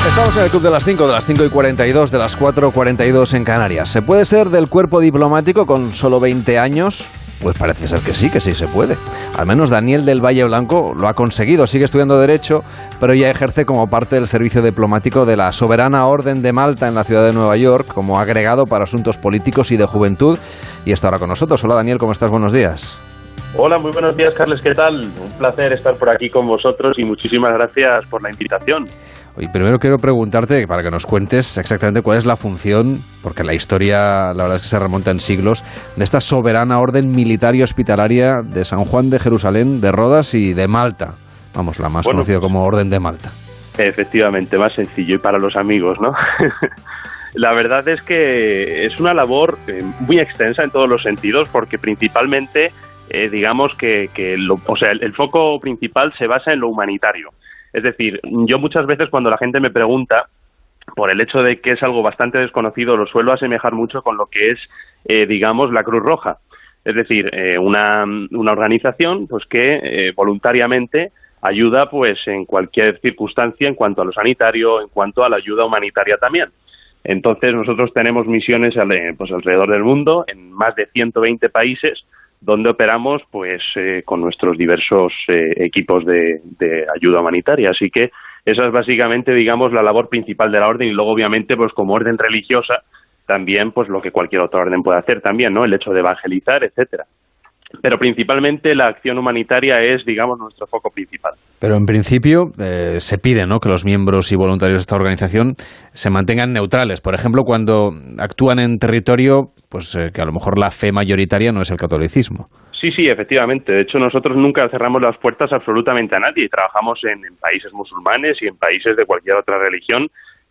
Estamos en el Club de las 5, de las 5 y 42, de las 4.42 en Canarias. ¿Se puede ser del cuerpo diplomático con solo 20 años? Pues parece ser que sí, que sí se puede. Al menos Daniel del Valle Blanco lo ha conseguido. Sigue estudiando Derecho, pero ya ejerce como parte del servicio diplomático de la Soberana Orden de Malta en la ciudad de Nueva York, como agregado para asuntos políticos y de juventud. Y está ahora con nosotros. Hola Daniel, ¿cómo estás? Buenos días. Hola, muy buenos días, Carles. ¿Qué tal? Un placer estar por aquí con vosotros y muchísimas gracias por la invitación. Y primero quiero preguntarte, para que nos cuentes exactamente cuál es la función, porque la historia, la verdad es que se remonta en siglos, de esta soberana orden militar y hospitalaria de San Juan de Jerusalén, de Rodas y de Malta. Vamos, la más Bueno. conocida como Orden de Malta. Efectivamente, más sencillo y para los amigos, ¿no? la verdad es que es una labor eh, muy extensa en todos los sentidos, porque principalmente, eh, digamos que, que lo- o sea, el, el foco principal se basa en lo humanitario. Es decir, yo muchas veces cuando la gente me pregunta por el hecho de que es algo bastante desconocido, lo suelo asemejar mucho con lo que es, eh, digamos, la Cruz Roja. Es decir, eh, una, una organización pues que eh, voluntariamente ayuda pues en cualquier circunstancia en cuanto a lo sanitario, en cuanto a la ayuda humanitaria también. Entonces nosotros tenemos misiones ale- pues alrededor del mundo en más de 120 países donde operamos pues eh, con nuestros diversos eh, equipos de, de ayuda humanitaria. Así que esa es básicamente, digamos, la labor principal de la orden y luego, obviamente, pues como orden religiosa, también pues lo que cualquier otra orden puede hacer también, ¿no? El hecho de evangelizar, etcétera. Pero principalmente la acción humanitaria es, digamos, nuestro foco principal. Pero en principio eh, se pide ¿no? que los miembros y voluntarios de esta organización se mantengan neutrales. Por ejemplo, cuando actúan en territorio, pues eh, que a lo mejor la fe mayoritaria no es el catolicismo. Sí, sí, efectivamente. De hecho, nosotros nunca cerramos las puertas absolutamente a nadie. Trabajamos en, países musulmanes y en países de cualquier otra religión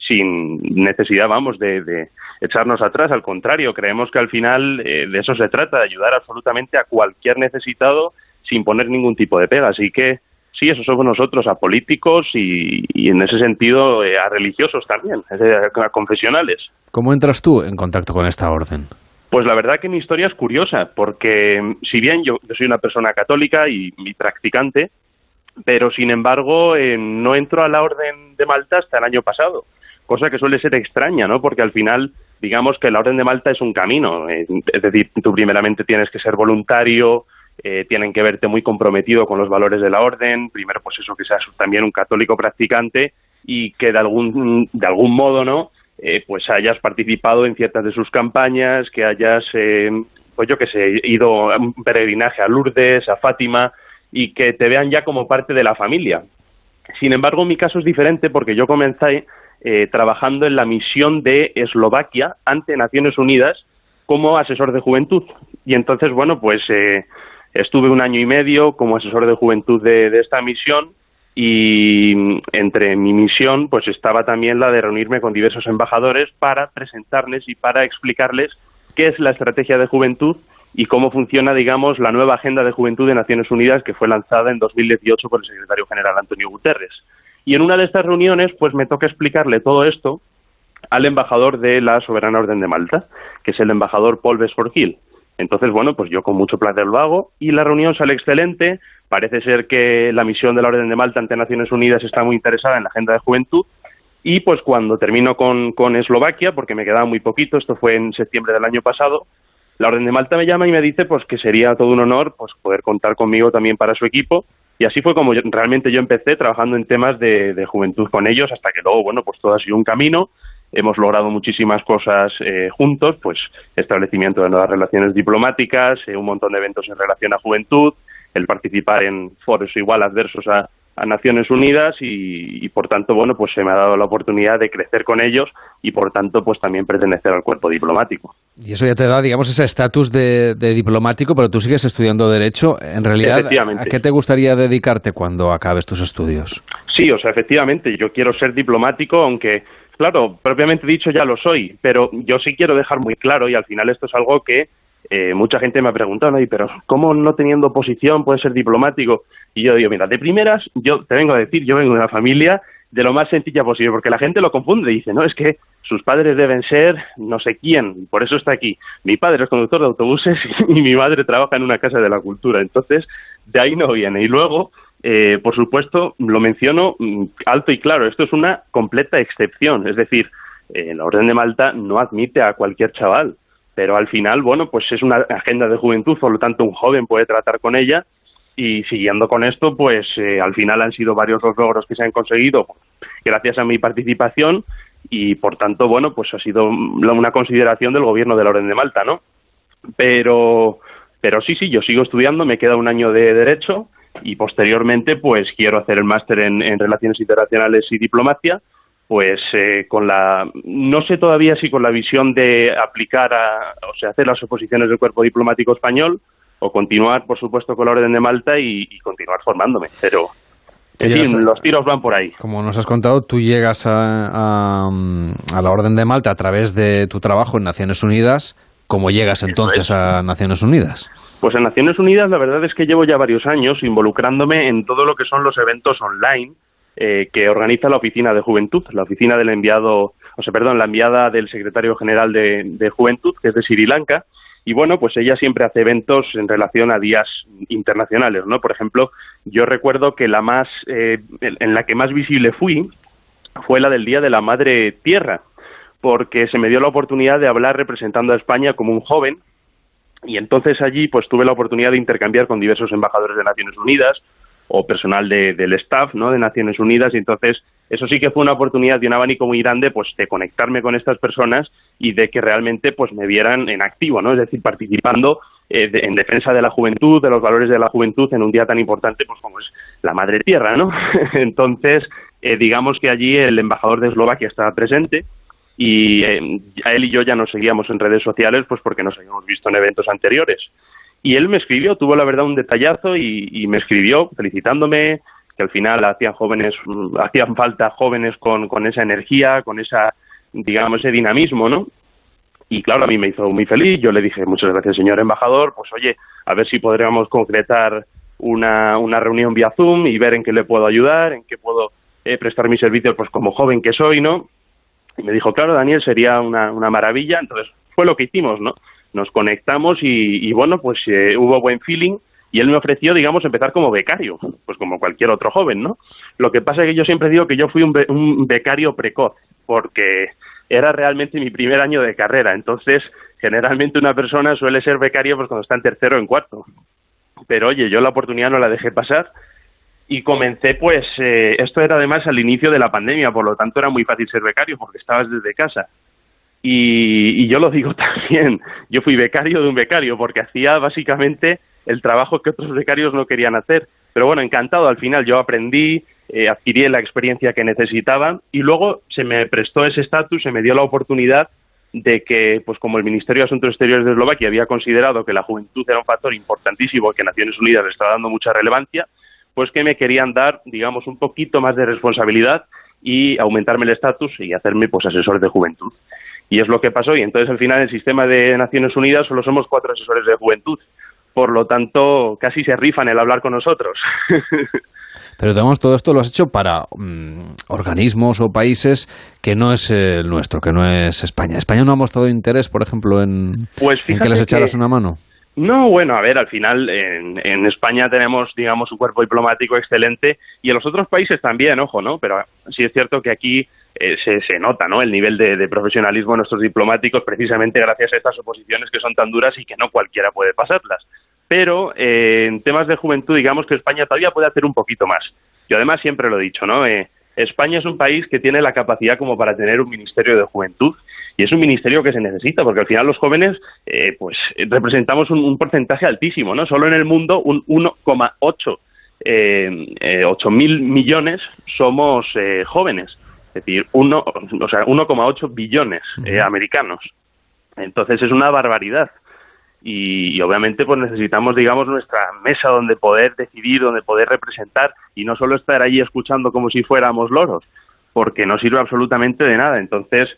sin necesidad, vamos, de, echarnos atrás. Al contrario, creemos que al final eh, de eso se trata, de ayudar absolutamente a cualquier necesitado sin poner ningún tipo de pega. Así que sí, eso somos nosotros, a políticos y, en ese sentido eh, a religiosos también, a confesionales. ¿Cómo entras tú en contacto con esta orden? Pues la verdad que mi historia es curiosa, porque si bien yo, soy una persona católica y, practicante, pero sin embargo eh, no entro a la Orden de Malta hasta el año pasado, cosa que suele ser extraña, ¿no? Porque al final, digamos que la Orden de Malta es un camino, eh, es decir, tú primeramente tienes que ser voluntario, eh, tienen que verte muy comprometido con los valores de la Orden, primero pues eso que seas también un católico practicante y que de algún, de algún modo, ¿no?, eh, pues hayas participado en ciertas de sus campañas, que hayas, eh, pues yo que sé, ido a un peregrinaje a Lourdes, a Fátima, y que te vean ya como parte de la familia. Sin embargo, mi caso es diferente porque yo comencé eh, trabajando en la misión de Eslovaquia ante Naciones Unidas como asesor de juventud. Y entonces, bueno, pues estuve un año y medio como asesor de juventud de esta misión y entre mi misión pues estaba también la de reunirme con diversos embajadores para presentarles y para explicarles qué es la estrategia de juventud y cómo funciona, digamos, la nueva Agenda de Juventud de Naciones Unidas que fue lanzada en 2018 por el secretario general Antonio Guterres. Y en una de estas reuniones, pues me toca explicarle todo esto al embajador de la Soberana Orden de Malta, que es el embajador Paul Besforgil. Entonces, bueno, pues yo con mucho placer lo hago y la reunión sale excelente. Parece ser que la misión de la Orden de Malta ante Naciones Unidas está muy interesada en la agenda de juventud y pues cuando termino con, con Eslovaquia, porque me quedaba muy poquito, esto fue en septiembre del año pasado, la Orden de Malta me llama y me dice pues que sería todo un honor pues poder contar conmigo también para su equipo y así fue como realmente yo empecé trabajando en temas de, de, juventud con ellos hasta que luego bueno pues todo ha sido un camino. Hemos logrado muchísimas cosas eh, juntos, pues establecimiento de nuevas relaciones diplomáticas, eh, un montón de eventos en relación a juventud, el participar en foros igual adversos a, Naciones Unidas y, por tanto, bueno, pues se me ha dado la oportunidad de crecer con ellos y por tanto, pues también pertenecer al cuerpo diplomático. Y eso ya te da, digamos, ese estatus de, de, diplomático, pero tú sigues estudiando Derecho. En realidad, ¿a qué te gustaría dedicarte cuando acabes tus estudios? Sí, o sea, efectivamente, yo quiero ser diplomático, aunque claro, propiamente dicho ya lo soy, pero yo sí quiero dejar muy claro, y al final esto es algo que eh, mucha gente me ha preguntado, ¿no? pero ¿cómo no teniendo posición puede ser diplomático? Y yo digo, mira, de primeras, yo te vengo a decir, yo vengo de una familia de lo más sencilla posible, porque la gente lo confunde, y dice, no, es que sus padres deben ser no sé quién, por eso está aquí. Mi padre es conductor de autobuses y mi madre trabaja en una casa de la cultura, entonces de ahí no viene. Y luego, eh, por supuesto, lo menciono mm, alto y claro, esto es una completa excepción, es decir, eh, la Orden de Malta no admite a cualquier chaval, pero al final, bueno, pues es una agenda de juventud, por lo tanto un joven puede tratar con ella. Y siguiendo con esto, pues eh, al final han sido varios los logros que se han conseguido gracias a mi participación. Y por tanto, bueno, pues ha sido una consideración del gobierno de la Orden de Malta, ¿no? Pero, pero sí, sí, yo sigo estudiando, me queda un año de Derecho y posteriormente pues quiero hacer el máster en, Relaciones Internacionales y Diplomacia pues eh, con la no sé todavía si con la visión de aplicar a, o sea hacer las oposiciones del cuerpo diplomático español o continuar por supuesto con la orden de Malta y, continuar formándome pero en fin, los tiros van por ahí. Como nos has contado, tú llegas a, a, la Orden de Malta a través de tu trabajo en Naciones Unidas. ¿Cómo llegas entonces a Naciones Unidas? Pues en Naciones Unidas la verdad es que llevo ya varios años involucrándome en todo lo que son los eventos online eh, que organiza la Oficina de Juventud, la oficina del enviado, o sea, perdón, la enviada del secretario general de, Juventud, que es de Sri Lanka, y bueno, pues ella siempre hace eventos en relación a días internacionales, ¿no? Por ejemplo, yo recuerdo que la más, eh, en la que más visible fui fue la del Día de la Madre Tierra, porque se me dio la oportunidad de hablar representando a España como un joven y entonces allí pues tuve la oportunidad de intercambiar con diversos embajadores de Naciones Unidas o personal del staff ¿no? de Naciones Unidas y entonces eso sí que fue una oportunidad de un abanico muy grande pues de conectarme con estas personas y de que realmente pues me vieran en activo no es decir participando eh, en defensa de la juventud de los valores de la juventud en un día tan importante pues como es la madre tierra no entonces eh, digamos que allí el embajador de Eslovaquia estaba presente y eh, él y yo ya nos seguíamos en redes sociales pues porque nos habíamos visto en eventos anteriores Y él me escribió, tuvo la verdad un detallazo y, me escribió felicitándome, que al final hacían jóvenes, hacían falta jóvenes con, con esa energía, con esa, digamos, ese dinamismo, ¿no? Y claro, a mí me hizo muy feliz. Yo le dije, muchas gracias, señor embajador. Pues oye, a ver si podríamos concretar una, una reunión vía Zoom y ver en qué le puedo ayudar, en qué puedo eh, prestar mis servicios, pues como joven que soy, ¿no? Y me dijo, claro, Daniel, sería una, una maravilla. Entonces, fue lo que hicimos, ¿no? Nos conectamos y, bueno, pues eh, hubo buen feeling y él me ofreció, digamos, empezar como becario, pues como cualquier otro joven, ¿no? Lo que pasa es que yo siempre digo que yo fui un, un becario precoz, porque era realmente mi primer año de carrera. Entonces, generalmente una persona suele ser becario pues, cuando está en tercero o en cuarto. Pero oye, yo la oportunidad no la dejé pasar y comencé, pues, eh, esto era además al inicio de la pandemia, por lo tanto era muy fácil ser becario porque estabas desde casa. Y, y yo lo digo también, yo fui becario de un becario porque hacía básicamente el trabajo que otros becarios no querían hacer. Pero bueno, encantado, al final yo aprendí, eh, adquirí la experiencia que necesitaba y luego se me prestó ese estatus, se me dio la oportunidad de que, pues como el Ministerio de Asuntos Exteriores de Eslovaquia había considerado que la juventud era un factor importantísimo que Naciones Unidas le estaba dando mucha relevancia, pues que me querían dar, digamos, un poquito más de responsabilidad y aumentarme el estatus y hacerme pues asesor de juventud. Y es lo que pasó y entonces al final en el sistema de Naciones Unidas solo somos cuatro asesores de juventud. Por lo tanto, casi se rifan el hablar con nosotros. Pero digamos, todo esto lo has hecho para mm, organismos o países que no es el nuestro, que no es España. ¿España no ha mostrado interés, por ejemplo, en, pues que les echaras una mano? No, bueno, a ver, al final en, España tenemos, digamos, un cuerpo diplomático excelente y en los otros países también, ojo, ¿no? Pero sí es cierto que aquí eh, se, se, nota, ¿no? El nivel de, de, profesionalismo de nuestros diplomáticos precisamente gracias a estas oposiciones que son tan duras y que no cualquiera puede pasarlas pero eh, en temas de juventud digamos que España todavía puede hacer un poquito más. Yo además siempre lo he dicho, ¿no? Eh, España es un país que tiene la capacidad como para tener un ministerio de juventud y es un ministerio que se necesita porque al final los jóvenes eh, pues representamos un, porcentaje altísimo, ¿no? Solo en el mundo un 1,8 eh, 8 mil millones somos jóvenes, es decir, uno, o sea, 1,8 billones americanos. Entonces es una barbaridad y, obviamente pues necesitamos digamos nuestra mesa donde poder decidir donde poder representar y no solo estar allí escuchando como si fuéramos loros porque no sirve absolutamente de nada entonces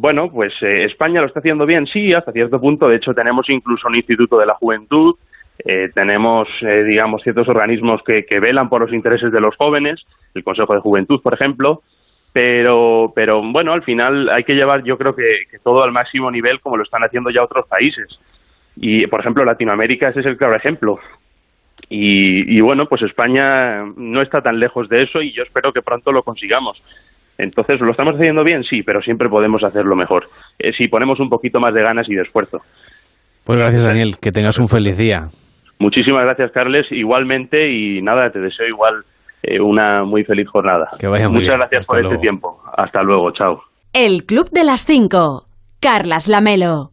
bueno pues eh, España lo está haciendo bien sí hasta cierto punto de hecho tenemos incluso un instituto de la juventud eh, tenemos eh, digamos ciertos organismos que, que velan por los intereses de los jóvenes el Consejo de Juventud por ejemplo pero pero bueno al final hay que llevar yo creo que todo al máximo nivel como lo están haciendo ya otros países y, por ejemplo, Latinoamérica ese es el claro ejemplo. Y, bueno, pues España no está tan lejos de eso y yo espero que pronto lo consigamos. Entonces, ¿lo estamos haciendo bien? Sí, pero siempre podemos hacerlo mejor. Eh, si ponemos un poquito más de ganas y de esfuerzo. Pues gracias, Daniel. Que tengas un feliz día. Muchísimas gracias, Carles. Igualmente, y nada, te deseo igual eh, una muy feliz jornada. Que vaya Muchas gracias por este tiempo. Hasta luego. Chao. El Club de las Cinco. Carlas Lamelo.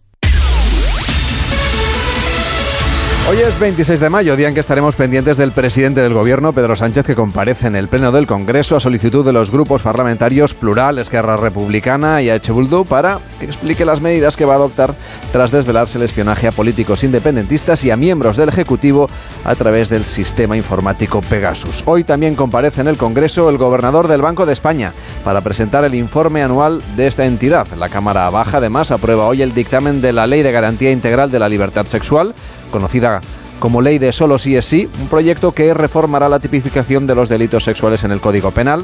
Hoy es 26 de mayo, día en que estaremos pendientes del presidente del Gobierno, Pedro Sánchez, que comparece en el Pleno del Congreso a solicitud de los grupos parlamentarios Plural, Esquerra Republicana y H. para que explique las medidas que va a adoptar tras desvelarse el espionaje a políticos independentistas y a miembros del Ejecutivo a través del sistema informático Pegasus. Hoy también comparece en el Congreso el gobernador del Banco de España para presentar el informe anual de esta entidad. La Cámara Baja, además, aprueba hoy el dictamen de la Ley de Garantía Integral de la Libertad Sexual conocida como Ley de Solo sí es sí, un proyecto que reformará la tipificación de los delitos sexuales en el Código Penal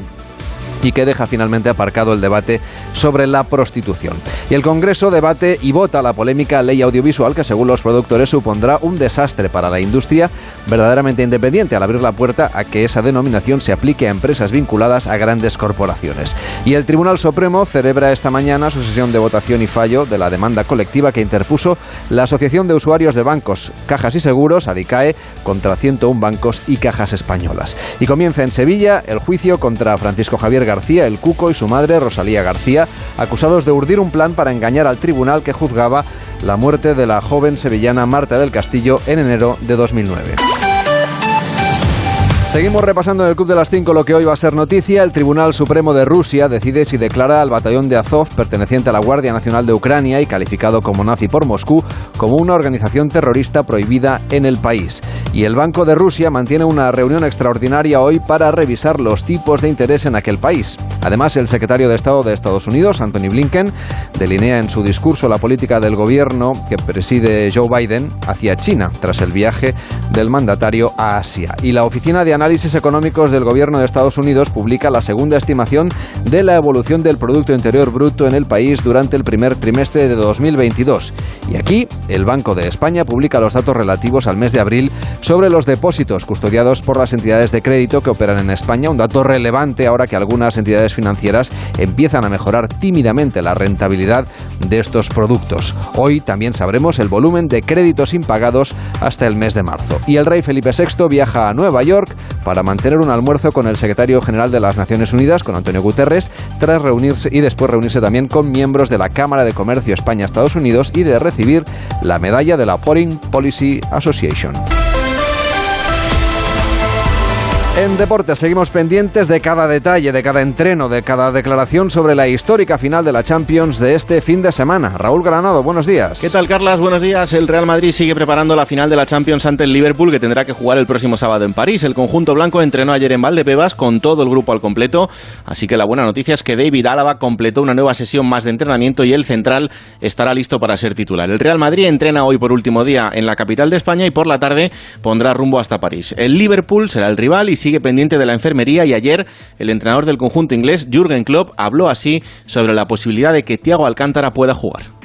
y que deja finalmente aparcado el debate sobre la prostitución. Y el Congreso debate y vota la polémica ley audiovisual que según los productores supondrá un desastre para la industria verdaderamente independiente al abrir la puerta a que esa denominación se aplique a empresas vinculadas a grandes corporaciones. Y el Tribunal Supremo celebra esta mañana su sesión de votación y fallo de la demanda colectiva que interpuso la Asociación de Usuarios de Bancos, Cajas y Seguros, ADICAE, contra 101 bancos y cajas españolas. Y comienza en Sevilla el juicio contra Francisco Javier García, el Cuco y su madre Rosalía García, acusados de urdir un plan para engañar al tribunal que juzgaba la muerte de la joven sevillana Marta del Castillo en enero de 2009. Seguimos repasando en el Club de las 5 lo que hoy va a ser noticia. El Tribunal Supremo de Rusia decide si declara al batallón de Azov, perteneciente a la Guardia Nacional de Ucrania y calificado como nazi por Moscú, como una organización terrorista prohibida en el país. Y el Banco de Rusia mantiene una reunión extraordinaria hoy para revisar los tipos de interés en aquel país. Además, el secretario de Estado de Estados Unidos, Anthony Blinken, delinea en su discurso la política del gobierno que preside Joe Biden hacia China tras el viaje del mandatario a Asia. Y la Oficina de Análisis Económicos del Gobierno de Estados Unidos publica la segunda estimación de la evolución del Producto Interior Bruto en el país durante el primer trimestre de 2022. Y aquí, el Banco de España publica los datos relativos al mes de abril sobre los depósitos custodiados por las entidades de crédito que operan en España, un dato relevante ahora que algunas entidades financieras empiezan a mejorar tímidamente la rentabilidad de estos productos. Hoy también sabremos el volumen de créditos impagados hasta el mes de marzo. Y el rey Felipe VI viaja a Nueva York para mantener un almuerzo con el secretario general de las Naciones Unidas, con Antonio Guterres, tras reunirse y después reunirse también con miembros de la Cámara de Comercio España-Estados Unidos y de recibir la medalla de la Foreign Policy Association. En deportes seguimos pendientes de cada detalle, de cada entreno, de cada declaración sobre la histórica final de la Champions de este fin de semana. Raúl Granado, buenos días. ¿Qué tal, Carlas? Buenos días. El Real Madrid sigue preparando la final de la Champions ante el Liverpool que tendrá que jugar el próximo sábado en París. El conjunto blanco entrenó ayer en Valdebebas con todo el grupo al completo, así que la buena noticia es que David Álava completó una nueva sesión más de entrenamiento y el central estará listo para ser titular. El Real Madrid entrena hoy por último día en la capital de España y por la tarde pondrá rumbo hasta París. El Liverpool será el rival y sigue pendiente de la enfermería y ayer el entrenador del conjunto inglés, Jürgen Klopp, habló así sobre la posibilidad de que Thiago Alcántara pueda jugar.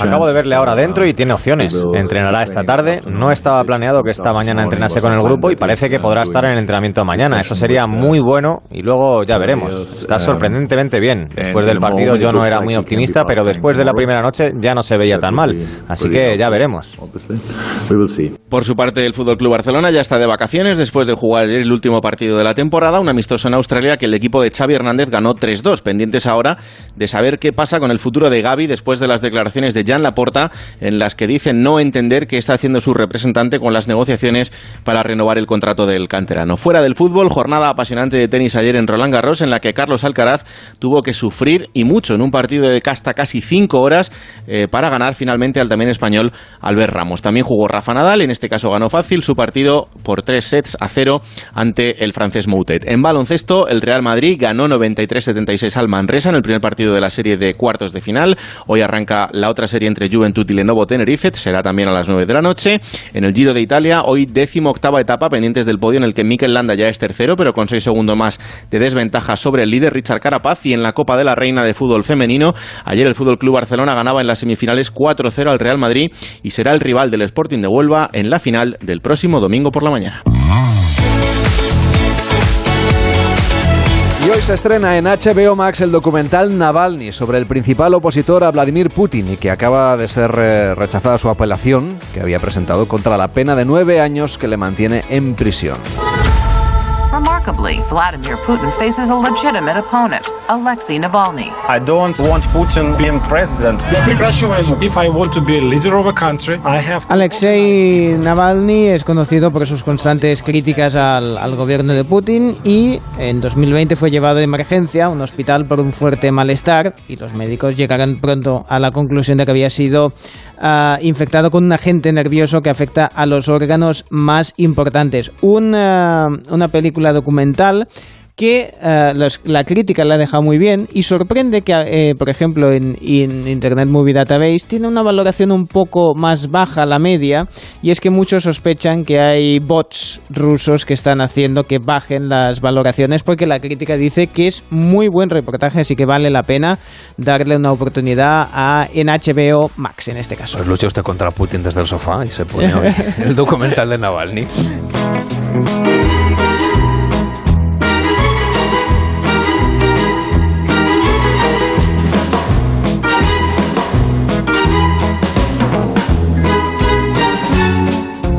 Acabo de verle ahora dentro y tiene opciones. Entrenará esta tarde. No estaba planeado que esta mañana entrenase con el grupo y parece que podrá estar en el entrenamiento mañana. Eso sería muy bueno y luego ya veremos. Está sorprendentemente bien. Después del partido yo no era muy optimista, pero después de la primera noche ya no se veía tan mal. Así que ya veremos. Por su parte, el Fútbol Club Barcelona ya está de vacaciones después de jugar el último partido de la temporada, un amistoso en Australia que el equipo de Xavi Hernández ganó 3-2, pendientes ahora de saber qué pasa con el futuro de Gaby después de las declaraciones de Jan Laporta en las que dice no entender qué está haciendo su representante con las negociaciones para renovar el contrato del canterano. Fuera del fútbol, jornada apasionante de tenis ayer en Roland Garros en la que Carlos Alcaraz tuvo que sufrir y mucho en un partido de hasta casi cinco horas eh, para ganar finalmente al también español Albert Ramos. También jugó Rafa Nadal, en este caso ganó fácil su partido por tres sets a cero ante el francés Moutet. En baloncesto, el Real Madrid ganó 93-76 al Manresa en el primer partido de la serie de cuartos de final. Hoy arranca la otra serie entre Juventud y Lenovo Tenerife, será también a las 9 de la noche. En el Giro de Italia, hoy décimo octava etapa, pendientes del podio en el que Mikel Landa ya es tercero, pero con 6 segundos más de desventaja sobre el líder Richard Carapaz. Y en la Copa de la Reina de Fútbol Femenino, ayer el Fútbol Club Barcelona ganaba en las semifinales 4-0 al Real Madrid y será el rival del Sporting de Huelva en la final del próximo domingo por la mañana. Se estrena en HBO Max el documental Navalny sobre el principal opositor a Vladimir Putin y que acaba de ser eh, rechazada su apelación que había presentado contra la pena de nueve años que le mantiene en prisión. Remarkably, Vladimir Putin faces a legitimate opponent, Alexei Navalny. I don't want Putin being president. If I want to be a leader of a country, I have Alexei Navalny es conocido por sus constantes críticas al, al gobierno de Putin y en 2020 fue llevado de emergencia a un hospital por un fuerte malestar y los médicos llegaron pronto a la conclusión de que había sido uh, infectado con un agente nervioso que afecta a los órganos más importantes. Una, una película documental que uh, los, la crítica la ha dejado muy bien y sorprende que, eh, por ejemplo, en, en, Internet Movie Database tiene una valoración un poco más baja la media y es que muchos sospechan que hay bots rusos que están haciendo que bajen las valoraciones porque la crítica dice que es muy buen reportaje, así que vale la pena darle una oportunidad a, en HBO Max en este caso. Pues lucha usted contra Putin desde el sofá y se pone el documental de Navalny.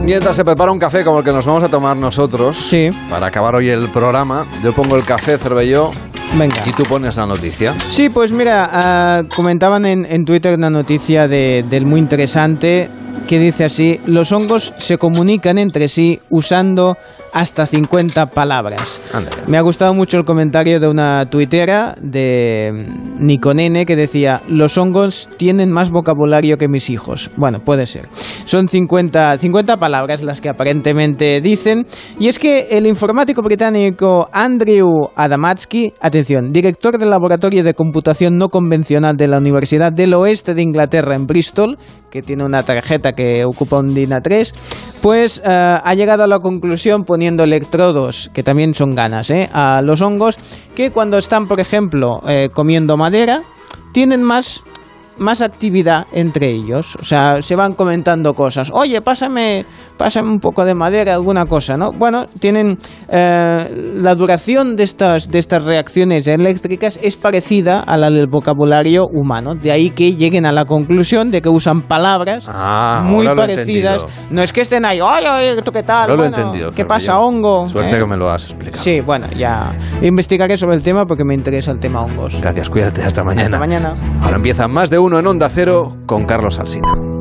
Mientras se prepara un café como el que nos vamos a tomar nosotros, sí. para acabar hoy el programa, yo pongo el café, Cervelló, Venga. y tú pones la noticia. Sí, pues mira, uh, comentaban en, en, Twitter una noticia de, del muy interesante que dice así, los hongos se comunican entre sí usando hasta 50 palabras. Me ha gustado mucho el comentario de una tuitera de Niconene que decía, los hongos tienen más vocabulario que mis hijos. Bueno, puede ser. Son 50, 50 palabras las que aparentemente dicen. Y es que el informático británico Andrew Adamatsky, atención, director del laboratorio de computación no convencional de la Universidad del Oeste de Inglaterra en Bristol, que tiene una tarjeta que ocupa un DIN A3, pues eh, ha llegado a la conclusión poniendo electrodos, que también son ganas, eh, a los hongos, que cuando están, por ejemplo, eh, comiendo madera, tienen más más actividad entre ellos. O sea, se van comentando cosas. Oye, pásame, pásame un poco de madera, alguna cosa, ¿no? Bueno, tienen eh, la duración de estas, de estas reacciones eléctricas es parecida a la del vocabulario humano. De ahí que lleguen a la conclusión de que usan palabras ah, muy parecidas. No es que estén ahí, oye, oye, ¿tú qué tal? lo he entendido. ¿Qué pasa, hongo? Suerte ¿Eh? que me lo has explicado. Sí, bueno, ya investigaré sobre el tema porque me interesa el tema hongos. Gracias, cuídate, hasta mañana. Hasta mañana. Ahora empieza más de uno en Onda Cero con Carlos Alsina.